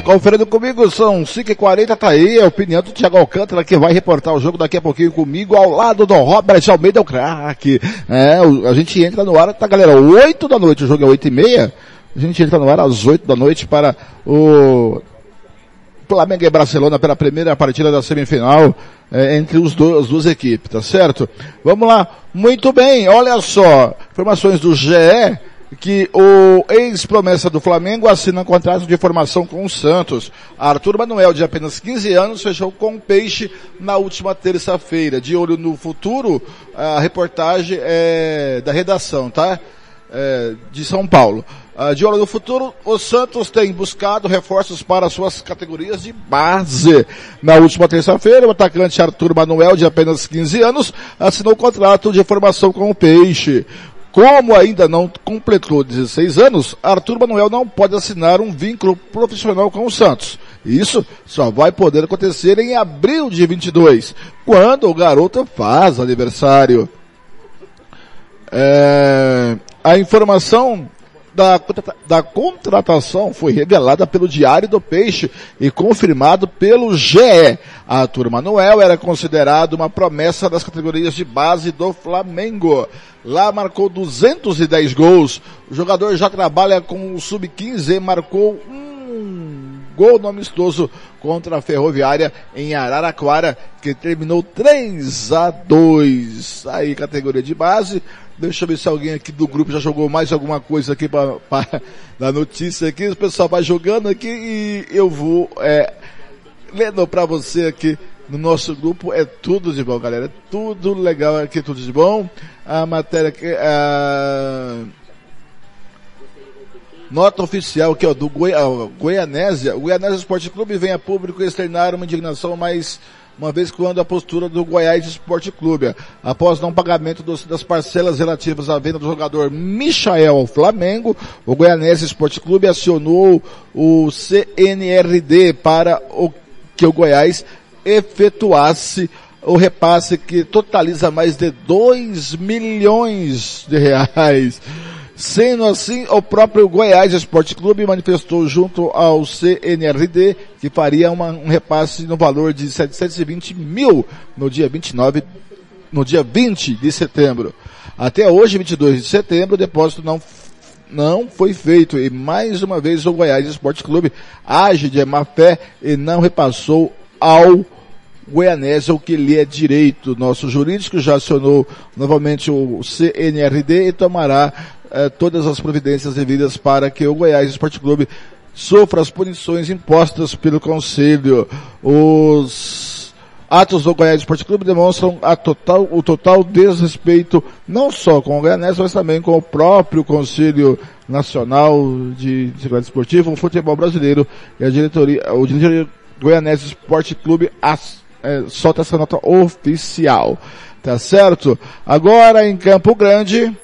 Conferindo comigo, são 5h40, tá aí a opinião do Thiago Alcântara, que vai reportar o jogo daqui a pouquinho comigo, ao lado do Robert Almeida, o craque. É, a gente entra no ar, tá galera, 8 da noite, o jogo é 8 e meia, a gente entra no ar às 8 da noite para o Flamengo e Barcelona pela primeira partida da semifinal é, entre os as duas equipes, tá certo? Vamos lá. Muito bem, olha só. Informações do GE que o ex-promessa do Flamengo assina um contrato de formação com o Santos. Arthur Manuel, de apenas 15 anos, fechou com o Peixe na última terça-feira. De olho no futuro, a reportagem é da redação, tá? É, de São Paulo. Uh, de olho no futuro, o Santos tem buscado reforços para suas categorias de base. Na última terça-feira, o atacante Arthur Manuel, de apenas 15 anos, assinou o contrato de formação com o Peixe. Como ainda não completou 16 anos, Arthur Manuel não pode assinar um vínculo profissional com o Santos. Isso só vai poder acontecer em abril de 22, quando o garoto faz aniversário. É, a informação da, da contratação foi revelada pelo Diário do Peixe e confirmado pelo GE. Arthur Manuel era considerado uma promessa das categorias de base do Flamengo. Lá marcou 210 gols. O jogador já trabalha com o Sub-15 e marcou um gol no amistoso contra a Ferroviária em Araraquara, que terminou 3 a 2. Aí, categoria de base. Deixa eu ver se alguém aqui do grupo já jogou mais alguma coisa aqui para dar notícia aqui. O pessoal vai jogando aqui e eu vou é, lendo para você aqui no nosso grupo. É tudo de bom, galera. É tudo legal aqui, tudo de bom. A matéria que a nota oficial aqui ó do Goi, Goianésia. O Goianésia Esporte Clube vem a público externar uma indignação mais uma vez quando a postura do Goiás Esporte Clube, após não pagamento dos, das parcelas relativas à venda do jogador Michael ao Flamengo, o Goianese Esporte Clube acionou o CNRD para o, que o Goiás efetuasse o repasse que totaliza mais de 2 milhões de reais. Sendo assim, o próprio Goiás Esporte Clube manifestou junto ao CNRD que faria uma, um repasse no valor de 720 mil no dia 29, no dia 20 de setembro. Até hoje, 22 de setembro, o depósito não não foi feito e mais uma vez o Goiás Esporte Clube age de má fé e não repassou ao Goianésia o que lhe é direito. Nosso jurídico já acionou novamente o CNRD e tomará eh, todas as providências devidas para que o Goiás Esporte Clube sofra as punições impostas pelo Conselho. Os atos do Goiás Esporte Clube demonstram total, o total desrespeito não só com o Goianese, mas também com o próprio Conselho Nacional de Segurança Esportiva, o futebol brasileiro e a diretoria, o diretoria Goianese Esporte Clube as, é, solta essa nota oficial. Tá certo? Agora em Campo Grande,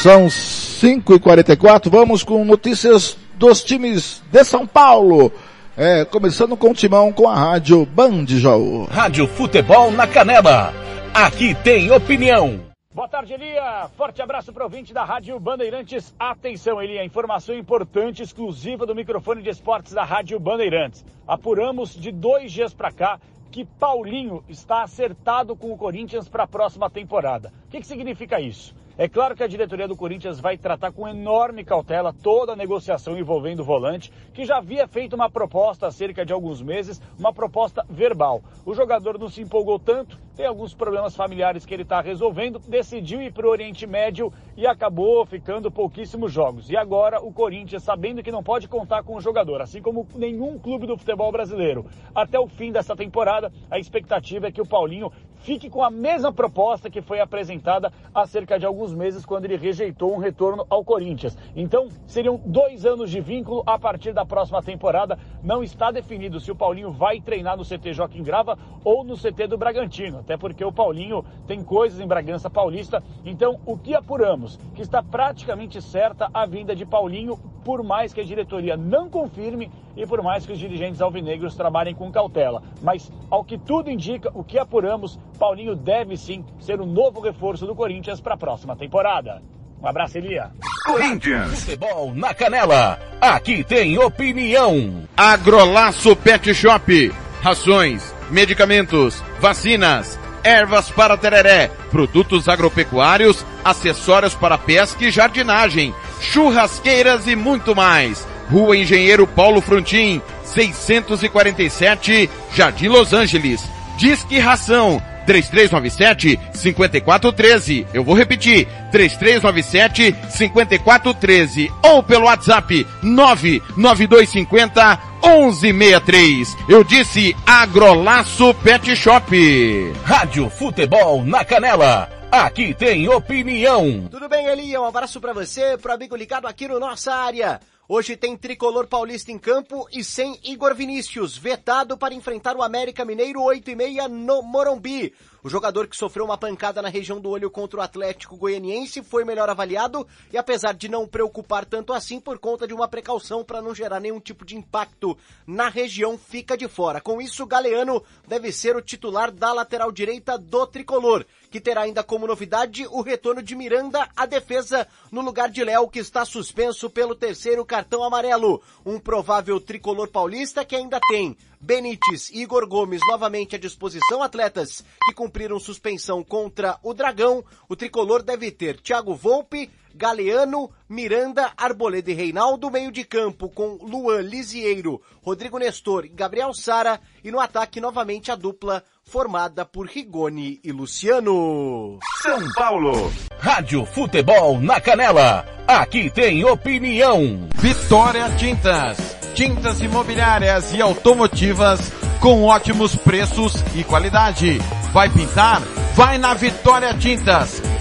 são 5h44, vamos com notícias dos times de São Paulo. É, começando com o timão com a rádio Band Jaú. Rádio Futebol na Canela. Aqui tem opinião. Boa tarde, Elia. Forte abraço para o ouvinte da Rádio Bandeirantes. Atenção, Elia, informação importante exclusiva do microfone de esportes da Rádio Bandeirantes. Apuramos de dois dias para cá que Paulinho está acertado com o Corinthians para a próxima temporada. O que, que significa isso? É claro que a diretoria do Corinthians vai tratar com enorme cautela toda a negociação envolvendo o volante, que já havia feito uma proposta há cerca de alguns meses, uma proposta verbal. O jogador não se empolgou tanto, tem alguns problemas familiares que ele está resolvendo, decidiu ir para o Oriente Médio e acabou ficando pouquíssimos jogos. E agora o Corinthians, sabendo que não pode contar com o jogador, assim como nenhum clube do futebol brasileiro, até o fim dessa temporada, a expectativa é que o Paulinho fique com a mesma proposta que foi apresentada há cerca de alguns meses, quando ele rejeitou um retorno ao Corinthians. Então, seriam dois anos de vínculo a partir da próxima temporada. Não está definido se o Paulinho vai treinar no CT Joaquim Grava ou no CT do Bragantino, até porque o Paulinho tem coisas em Bragança Paulista. Então, o que apuramos? Que está praticamente certa a vinda de Paulinho, por mais que a diretoria não confirme e por mais que os dirigentes alvinegros trabalhem com cautela. Mas, ao que tudo indica, o que apuramos, Paulinho deve sim ser o novo reforço do Corinthians para a próxima temporada. Um abraço, Elia. Corinthians. Futebol na canela. Aqui tem opinião. Agrolaço Pet Shop. Rações, medicamentos, vacinas, ervas para tereré, produtos agropecuários, acessórios para pesca e jardinagem, churrasqueiras e muito mais. Rua Engenheiro Paulo Frontin, 647, Jardim Los Angeles. Disque Ração 3397-5413. Eu vou repetir, 3397-5413. Ou pelo WhatsApp 99250-1163. Eu disse Agrolaço Pet Shop. Rádio Futebol na Canela. Aqui tem opinião. Tudo bem, Eli? Um abraço para você, pro amigo ligado aqui no Nossa Área. Hoje tem tricolor paulista em campo e sem Igor Vinícius, vetado para enfrentar o América Mineiro 8 e meia no Morumbi. O jogador que sofreu uma pancada na região do olho contra o Atlético Goianiense foi melhor avaliado e apesar de não preocupar tanto assim por conta de uma precaução para não gerar nenhum tipo de impacto na região, fica de fora. Com isso, Galeano deve ser o titular da lateral direita do tricolor, que terá ainda como novidade o retorno de Miranda à defesa no lugar de Léo, que está suspenso pelo terceiro cartão amarelo. Um provável tricolor paulista que ainda tem Benítez e Igor Gomes novamente à disposição, atletas que cumpriram suspensão contra o Dragão. O tricolor deve ter Thiago Volpe, Galeano, Miranda, Arboleda e Reinaldo, meio de campo com Luan Lisieiro, Rodrigo Nestor e Gabriel Sara, e no ataque novamente a dupla formada por Rigoni e Luciano. São Paulo. Rádio Futebol na Canela. Aqui tem opinião. Vitória Tintas. Tintas imobiliárias e automotivas com ótimos preços e qualidade. Vai pintar? Vai na Vitória Tintas.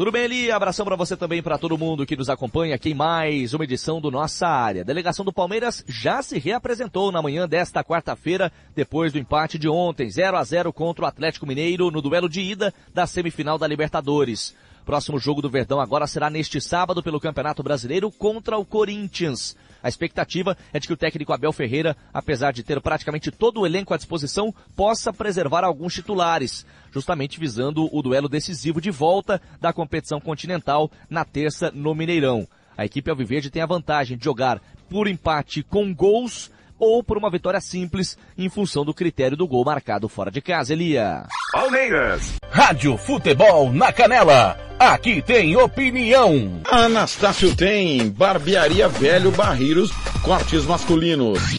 Tudo bem, Eli? Abração para você também, para todo mundo que nos acompanha aqui em mais uma edição do Nossa Área. A delegação do Palmeiras já se reapresentou na manhã desta quarta-feira, depois do empate de ontem, 0 a 0 contra o Atlético Mineiro no duelo de ida da semifinal da Libertadores. Próximo jogo do Verdão agora será neste sábado pelo Campeonato Brasileiro contra o Corinthians. A expectativa é de que o técnico Abel Ferreira, apesar de ter praticamente todo o elenco à disposição, possa preservar alguns titulares, justamente visando o duelo decisivo de volta da competição continental na terça no Mineirão. A equipe Alviverde tem a vantagem de jogar por empate com gols ou por uma vitória simples em função do critério do gol marcado fora de casa, Elia. Palmeiras. Rádio Futebol na Canela. Aqui tem opinião. Anastácio tem Barbearia Velho Barreiros, cortes masculinos,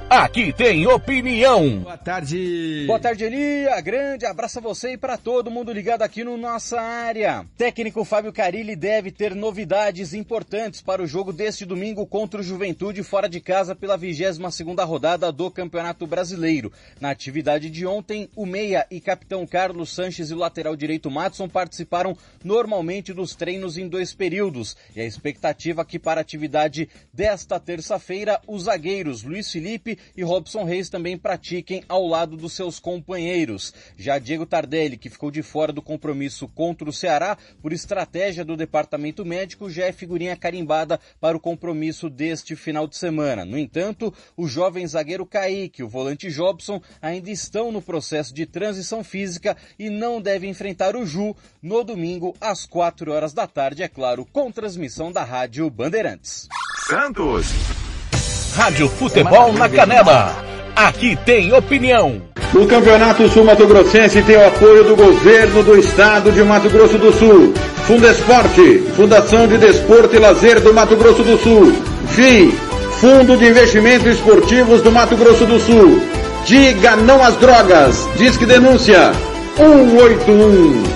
Aqui tem opinião. Boa tarde. Boa tarde, Elia. Grande abraço a você e para todo mundo ligado aqui no nossa área. Técnico Fábio Carilli deve ter novidades importantes para o jogo deste domingo contra o Juventude fora de casa pela 22 segunda rodada do Campeonato Brasileiro. Na atividade de ontem, o meia e capitão Carlos Sanches e o lateral direito Matson participaram normalmente dos treinos em dois períodos. E a expectativa é que para a atividade desta terça-feira, os zagueiros Luiz Felipe e Robson Reis também pratiquem ao lado dos seus companheiros. Já Diego Tardelli, que ficou de fora do compromisso contra o Ceará por estratégia do departamento médico, já é figurinha carimbada para o compromisso deste final de semana. No entanto, o jovem zagueiro Kaique e o volante Jobson ainda estão no processo de transição física e não devem enfrentar o Ju no domingo às 4 horas da tarde, é claro, com transmissão da Rádio Bandeirantes. Santos. Rádio Futebol na Canela. Aqui tem opinião. O Campeonato Sul Mato Grossense tem o apoio do governo do estado de Mato Grosso do Sul. Fundesporte, Fundação de Desporto e Lazer do Mato Grosso do Sul. FII, Fundo de Investimentos Esportivos do Mato Grosso do Sul. Diga não às drogas. Disque denúncia 181.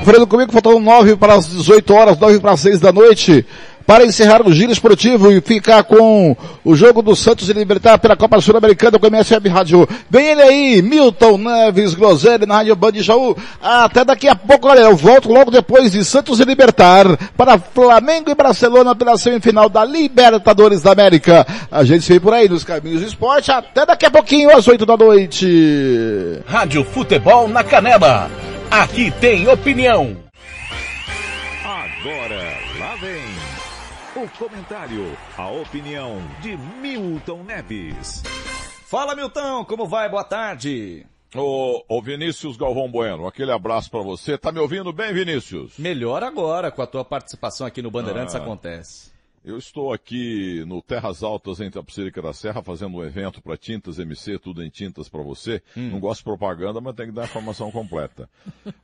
Conferindo comigo, faltam 9 para as 18 horas, 9 para as 6 da noite. para encerrar o giro esportivo e ficar com o jogo do Santos e Libertar pela Copa Sul-Americana com a MSF Rádio. Vem ele aí, Milton Neves Groselli na Rádio Band de Jaú. Até daqui a pouco, galera. Eu volto logo depois de Santos e Libertar para Flamengo e Barcelona pela semifinal da Libertadores da América. A gente se vê por aí nos caminhos do esporte. Até daqui a pouquinho, às 8 da noite. Rádio Futebol na Canela. Aqui tem opinião. Agora, lá vem o comentário, a opinião de Milton Neves. Fala, Milton, como vai? Boa tarde. Ô, ô Vinícius Galvão Bueno, aquele abraço para você. Tá me ouvindo bem, Vinícius? Melhor agora, com a tua participação aqui no Bandeirantes Ah. acontece. Eu estou aqui no Terras Altas, entre a Psírica da Serra, fazendo um evento para tintas MC, tudo em tintas para você. Não gosto de propaganda, mas tem que dar a informação completa.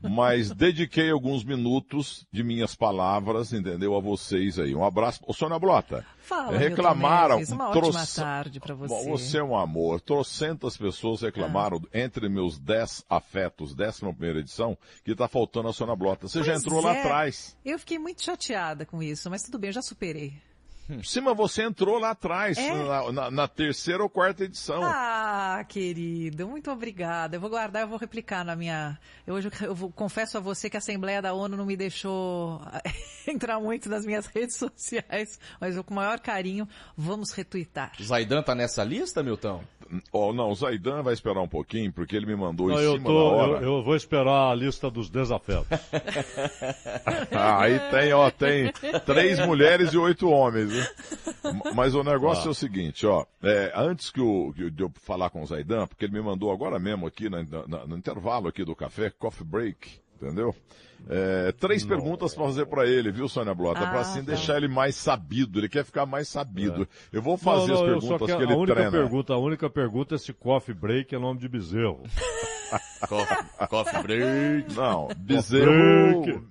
Mas dediquei alguns minutos de minhas palavras, entendeu, a vocês aí. Um abraço. Ô, Sônia Blota. Fala, reclamaram. Milton uma ótima tarde pra você. Você é um amor. Trocentas pessoas reclamaram, entre meus 10 afetos, décima primeira edição, que tá faltando a Sônia Blota. Você já Pois entrou lá é. atrás. Eu fiquei muito chateada com isso, mas tudo bem, eu já superei. Sim, mas você entrou lá atrás, É? na, na- na terceira ou quarta edição. Ah, querido, muito obrigada. Eu vou guardar, eu vou replicar na minha. Eu, hoje eu vou- confesso a você que a Assembleia da ONU não me deixou entrar muito nas minhas redes sociais, mas eu com o maior carinho vamos retweetar. Zaidan tá nessa lista, Milton? Oh, não, o Zaidan vai esperar um pouquinho, porque ele me mandou Não, em cima tô, da hora. eu, eu vou esperar a lista dos desafetos. Ah, aí tem, ó, tem três mulheres e oito homens, né? Mas o negócio Ah. é o seguinte, ó, é, antes que, o, que eu- de eu falar com o Zaidan, porque ele me mandou agora mesmo aqui na- na- no intervalo aqui do café, coffee break, entendeu? É, três perguntas pra fazer pra ele, viu, Sônia Blota? Ah, pra assim tá. deixar ele mais sabido, ele quer ficar mais sabido. Eu vou fazer Não, não, as perguntas quero- que ele a única treina. pergunta, a única pergunta é se coffee break é nome de bezerro. coffee, coffee break. Não, bezerro. Break.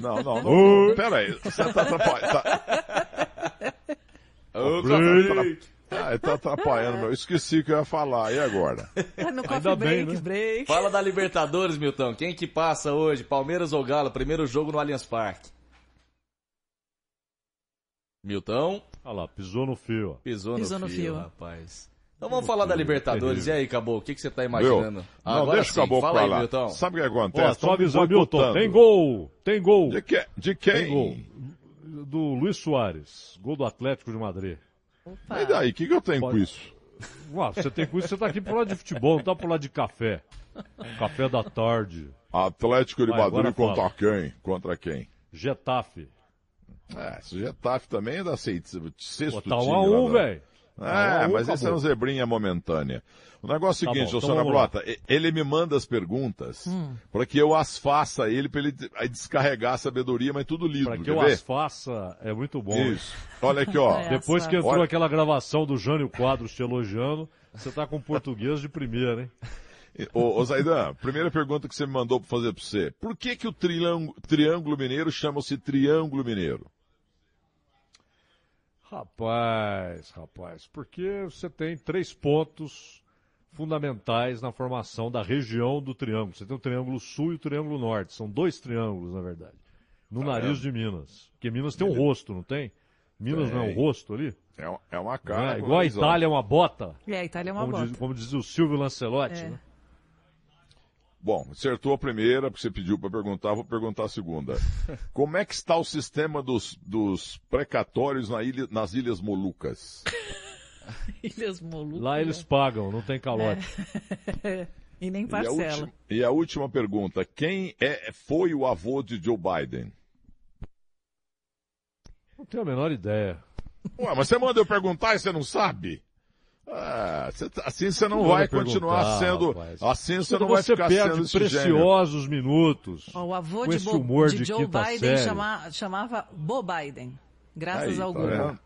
Não, não, não. Não. Pera aí, você tá atrapalhando. Tá... Ô. Ah, ele tá atrapalhando, meu. Esqueci o que eu ia falar. E agora? No Ainda coffee bem, break, né? break. Fala da Libertadores, Milton. Quem que passa hoje? Palmeiras ou Galo? Primeiro jogo no Allianz Parque. Milton? Olha lá, pisou no fio. ó. Pisou, Pisou no, no fio, fio. rapaz. Então vamos falar da Libertadores. E aí, Caboclo, o que, que você tá imaginando? Viu? Não, Agora deixa o sim, caboclo aí, lá. Milton. Sabe o que acontece? Ó, só avisar, Milton, tem gol! Tem gol! De, que, de quem? Tem gol. Do Luiz Soares, gol do Atlético de Madrid. E daí, o que, que eu tenho com isso? Ué, você tem com isso, você tá aqui pro lado de futebol, não tá pro lado de café. Café da tarde. Atlético de Vai, Madrid contra quem? Contra quem? Getafe. É, esse Getafe também é da sexto sexto Pô, tá um time, a um, velho. Tá um É, a um, mas esse é um acabou. zebrinha momentânea. O negócio é o Tá seguinte, então vamos lá. Blota, ele me manda as perguntas Hum. para que eu as faça ele, para ele descarregar a sabedoria, mas tudo lido, Pra que eu ver? as faça, é muito bom. Isso. Olha aqui, ó. É, Depois que entrou Olha- aquela gravação do Jânio Quadros te elogiando, você tá com português de primeira, hein? Ô, ô Zaidan, primeira pergunta que você me mandou para fazer para você. Por que que o triângulo, triângulo mineiro chama-se Triângulo Mineiro? Rapaz, rapaz, porque você tem três pontos fundamentais na formação da região do triângulo. Você tem o triângulo sul e o triângulo norte. São dois triângulos, na verdade. No Tá nariz de Minas. Porque Minas tem um rosto, não tem? Minas não é um Tem. rosto ali? É, uma- é uma Não cara. é? Igual a. Itália é uma bota. É, a Itália é uma como, bota. diz, como dizia o Silvio Lancelotti, É. né? Bom, acertou a primeira, porque você pediu para perguntar, vou perguntar a segunda. Como é que está o sistema dos, dos precatórios na ilha- nas Ilhas Molucas? Ilhas Molucas. Lá eles pagam, não tem calote. e nem E a, parcela. última, e a última pergunta, quem é, foi o avô de Joe Biden? Não tenho a menor ideia. Ué, mas você manda eu perguntar e você não sabe? Ah, tá- assim você não vai continuar sendo, rapaz. assim você não vai ficar perde sendo esse preciosos minutos. Ó, o avô com de, esse Bo- humor de de Joe Biden chama- chamava Bo Biden. Graças Aí, ao tá Google. vendo?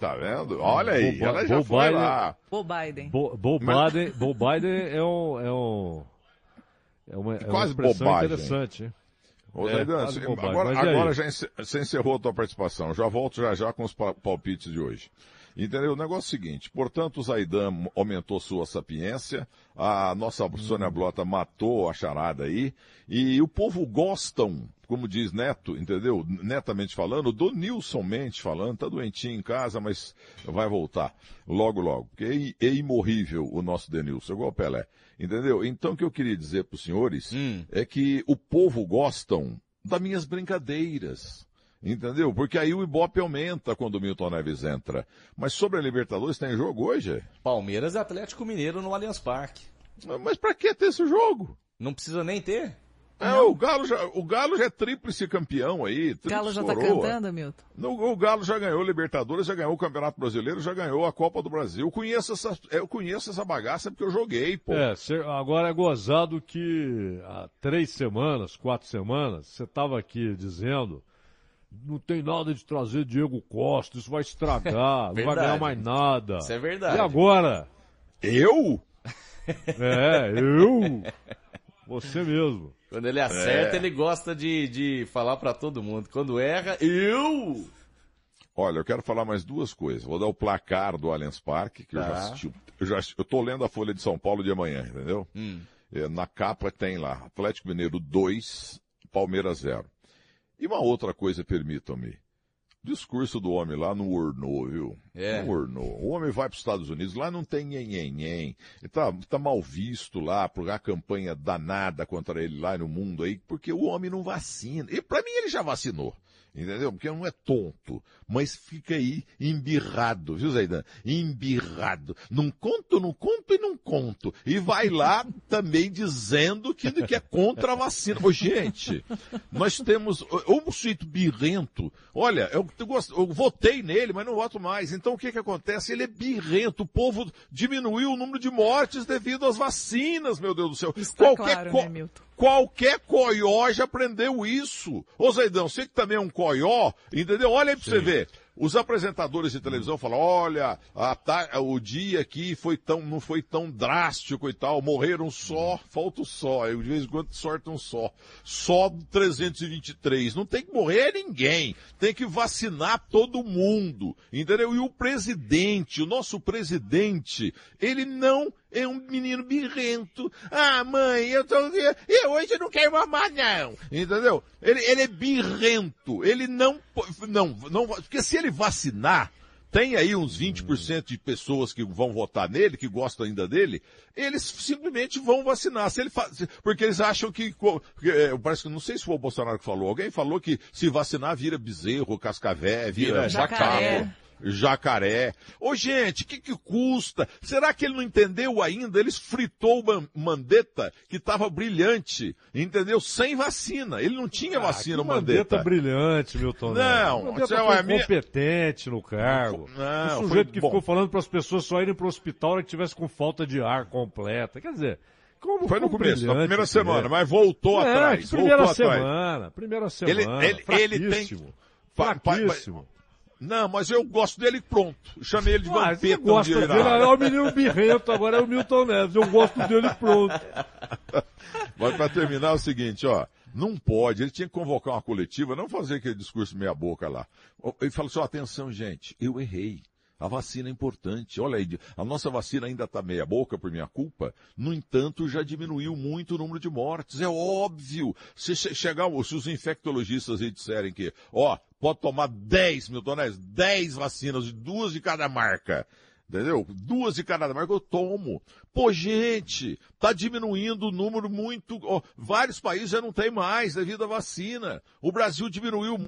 Tá vendo? Olha aí, Bo- ela já Bo foi Biden- lá. Bo Biden. Bo, Bo Biden, Bo Biden é um, é um, é uma, é uma quase expressão bobagem. interessante. hein? Ô, É, Zaidan, agora, agora já encerrou a tua participação. Já volto já já com os pa- palpites de hoje. Entendeu? O negócio é o seguinte, portanto o Zaidan aumentou sua sapiência, a nossa Hum. Sônia Blota matou a charada aí, e o povo gostam como diz Neto, entendeu? Netamente falando, do Nilson Mente falando, tá doentinho em casa, mas vai voltar logo, logo. Porque é, é imorrível o nosso Denilson, igual o Pelé. Entendeu? Então o que eu queria dizer para os senhores é que o povo gostam das minhas brincadeiras. Entendeu? Porque aí o Ibope aumenta quando o Milton Neves entra. Mas sobre a Libertadores tem jogo hoje? Palmeiras e Atlético Mineiro no Allianz Parque. Mas pra que ter esse jogo? Não precisa nem ter. É, o Galo, já, o Galo já é tríplice campeão aí. O Galo já tá coroa. cantando, Milton? No- o Galo já ganhou Libertadores, já ganhou o Campeonato Brasileiro, já ganhou a Copa do Brasil. Eu conheço essa, eu conheço essa bagaça porque eu joguei, pô. É, agora é gozado que há três semanas, quatro semanas, você estava aqui dizendo não tem nada de trazer Diego Costa, isso vai estragar, não vai ganhar mais nada. Isso é verdade. E agora? Eu? É, eu? Você mesmo. Quando ele acerta, É. ele gosta de, de falar pra todo mundo. Quando erra, eu! Olha, eu quero falar mais duas coisas. Vou dar o placar do Allianz Parque, que eu já Tá. assisti. Eu, já, assisti- eu tô lendo a Folha de São Paulo de amanhã, entendeu? Hum. É, na capa tem lá, Atlético Mineiro 2, Palmeiras 0. E uma outra coisa, permitam-me. Discurso do homem lá não ornou, viu? É. Não ornou. O homem vai para os Estados Unidos, lá não tem nhen-nhen-nhen. Ele tá, tá mal visto lá, por a campanha danada contra ele lá no mundo aí, porque o homem não vacina. E para mim ele já vacinou. Entendeu? Porque não é tonto, mas fica aí embirrado, viu, Zaidan? Embirrado. Não conto, não conto e não conto. E vai lá também dizendo que, que é contra a vacina. Ô, gente, nós temos um sujeito birrento. Olha, eu, eu gosto- eu votei nele, mas não voto mais. Então o que que acontece? Ele é birrento. O povo diminuiu o número de mortes devido às vacinas, meu Deus do céu. Está claro, co- né, Milton? Qualquer coió já aprendeu isso. Ô Zaidão, você que também é um coió, entendeu? Olha aí pra você ver. Os apresentadores de televisão falam, olha, a o dia aqui foi tão, não foi tão drástico e tal, morreram só, falta o só, aí de vez em quando sorte um só. Só 323. Não tem que morrer ninguém. Tem que vacinar todo mundo. Entendeu? E o presidente, o nosso presidente, ele não é um menino birrento. Ah, mãe, eu tô, eu hoje não quero mamar não. Entendeu? Ele, ele é birrento. Ele não, não, não, porque se ele vacinar, tem aí uns 20% de pessoas que vão votar nele, que gostam ainda dele, eles simplesmente vão vacinar. Se ele fa... se- Porque eles acham que, é, parece que, não sei se foi o Bolsonaro que falou, alguém falou que se vacinar vira bezerro, cascavé, vira Vira jacaré. Jacaré. Ô gente, o que que custa? Será que ele não entendeu ainda? Ele fritou o Man- Mandetta, que estava brilhante, entendeu? Sem vacina. Ele não tinha vacina, o Ah, Mandetta Mandetta. brilhante, Milton. Não. Mandetta isso é minha- competente no cargo. Não, o sujeito que bom. ficou falando para as pessoas só irem para o hospital que tivesse com falta de ar completa. Quer dizer, como Foi no começo, na primeira semana, é. mas voltou É, atrás. primeira voltou atrás. semana, primeira Ele, semana. ele, ele tem. fraquíssimo. Não, mas eu gosto dele pronto. Chamei ele de Ah, você vampeta. um gosta dia dele, na- é o menino birrento, agora é o Milton Neves. Eu gosto dele pronto. Mas para terminar é o seguinte, ó. Não pode, ele tinha que convocar uma coletiva, não fazer aquele discurso meia boca lá. Ele falou assim, ó, atenção gente, eu errei. A vacina é importante. Olha aí, a nossa vacina ainda está meia boca por minha culpa. No entanto, já diminuiu muito o número de mortes. É óbvio. Se che- chegar, se os infectologistas aí disserem que, ó, pode tomar 10 mil toneladas, 10 vacinas, duas de cada marca. Entendeu? Duas de cada marca eu tomo. Pô, gente, tá diminuindo o número muito. ó, vários países já não tem mais devido à vacina. O Brasil diminuiu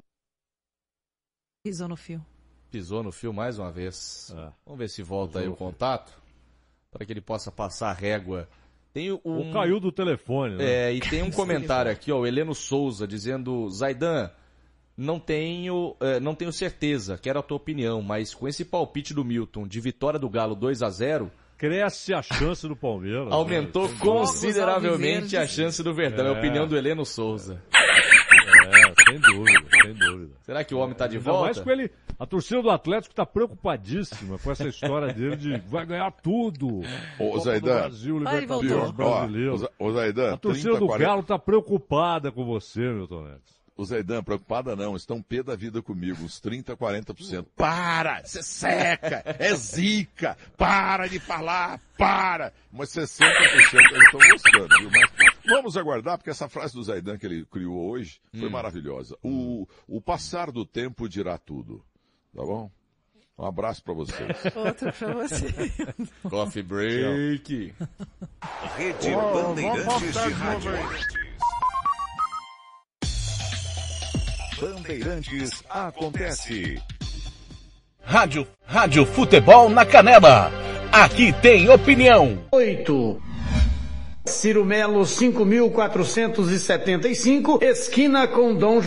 Pisou no fio. Pisou no fio mais uma vez. É. Vamos ver se volta aí o contato. Para que ele possa passar a régua. Tem um... Ou caiu do telefone, né? É, e tem um comentário aqui, ó, o Heleno Souza, dizendo, Zaidan, não tenho, eh, não tenho certeza, quero a tua opinião, mas com esse palpite do Milton de vitória do Galo 2 a 0 Cresce a chance do Palmeiras. aumentou né? consideravelmente a chance do Verdão. É a É. opinião do Heleno Souza. É, sem dúvida, sem dúvida. Será que o homem tá de Ainda mais volta? com ele. A torcida do Atlético está preocupadíssima com essa história dele de vai ganhar tudo. Ô, Copa Zaidan. do Brasil, Libertadores voltou. brasileiro. Ó, o Zaidan, A torcida 30, do 40 Galo está preocupada com você, Milton Neves. O Zaidan, preocupada não, estão pé da vida comigo, uns 30, 40%. Para! Você seca! É zica! Para de falar! Para! Mas 60% eles estão gostando, viu? Mas Vamos aguardar, porque essa frase do Zaidan que ele criou hoje foi Hum. maravilhosa. O, o passar do tempo dirá tudo. Tá bom? Um abraço pra vocês. Outro pra você. Coffee break. Rede Ó, Bandeirantes de Rádio. Bandeirantes acontece. Rádio, Rádio Futebol na Canela. Aqui tem opinião. 8. Ciro Melo 5475, esquina com Dom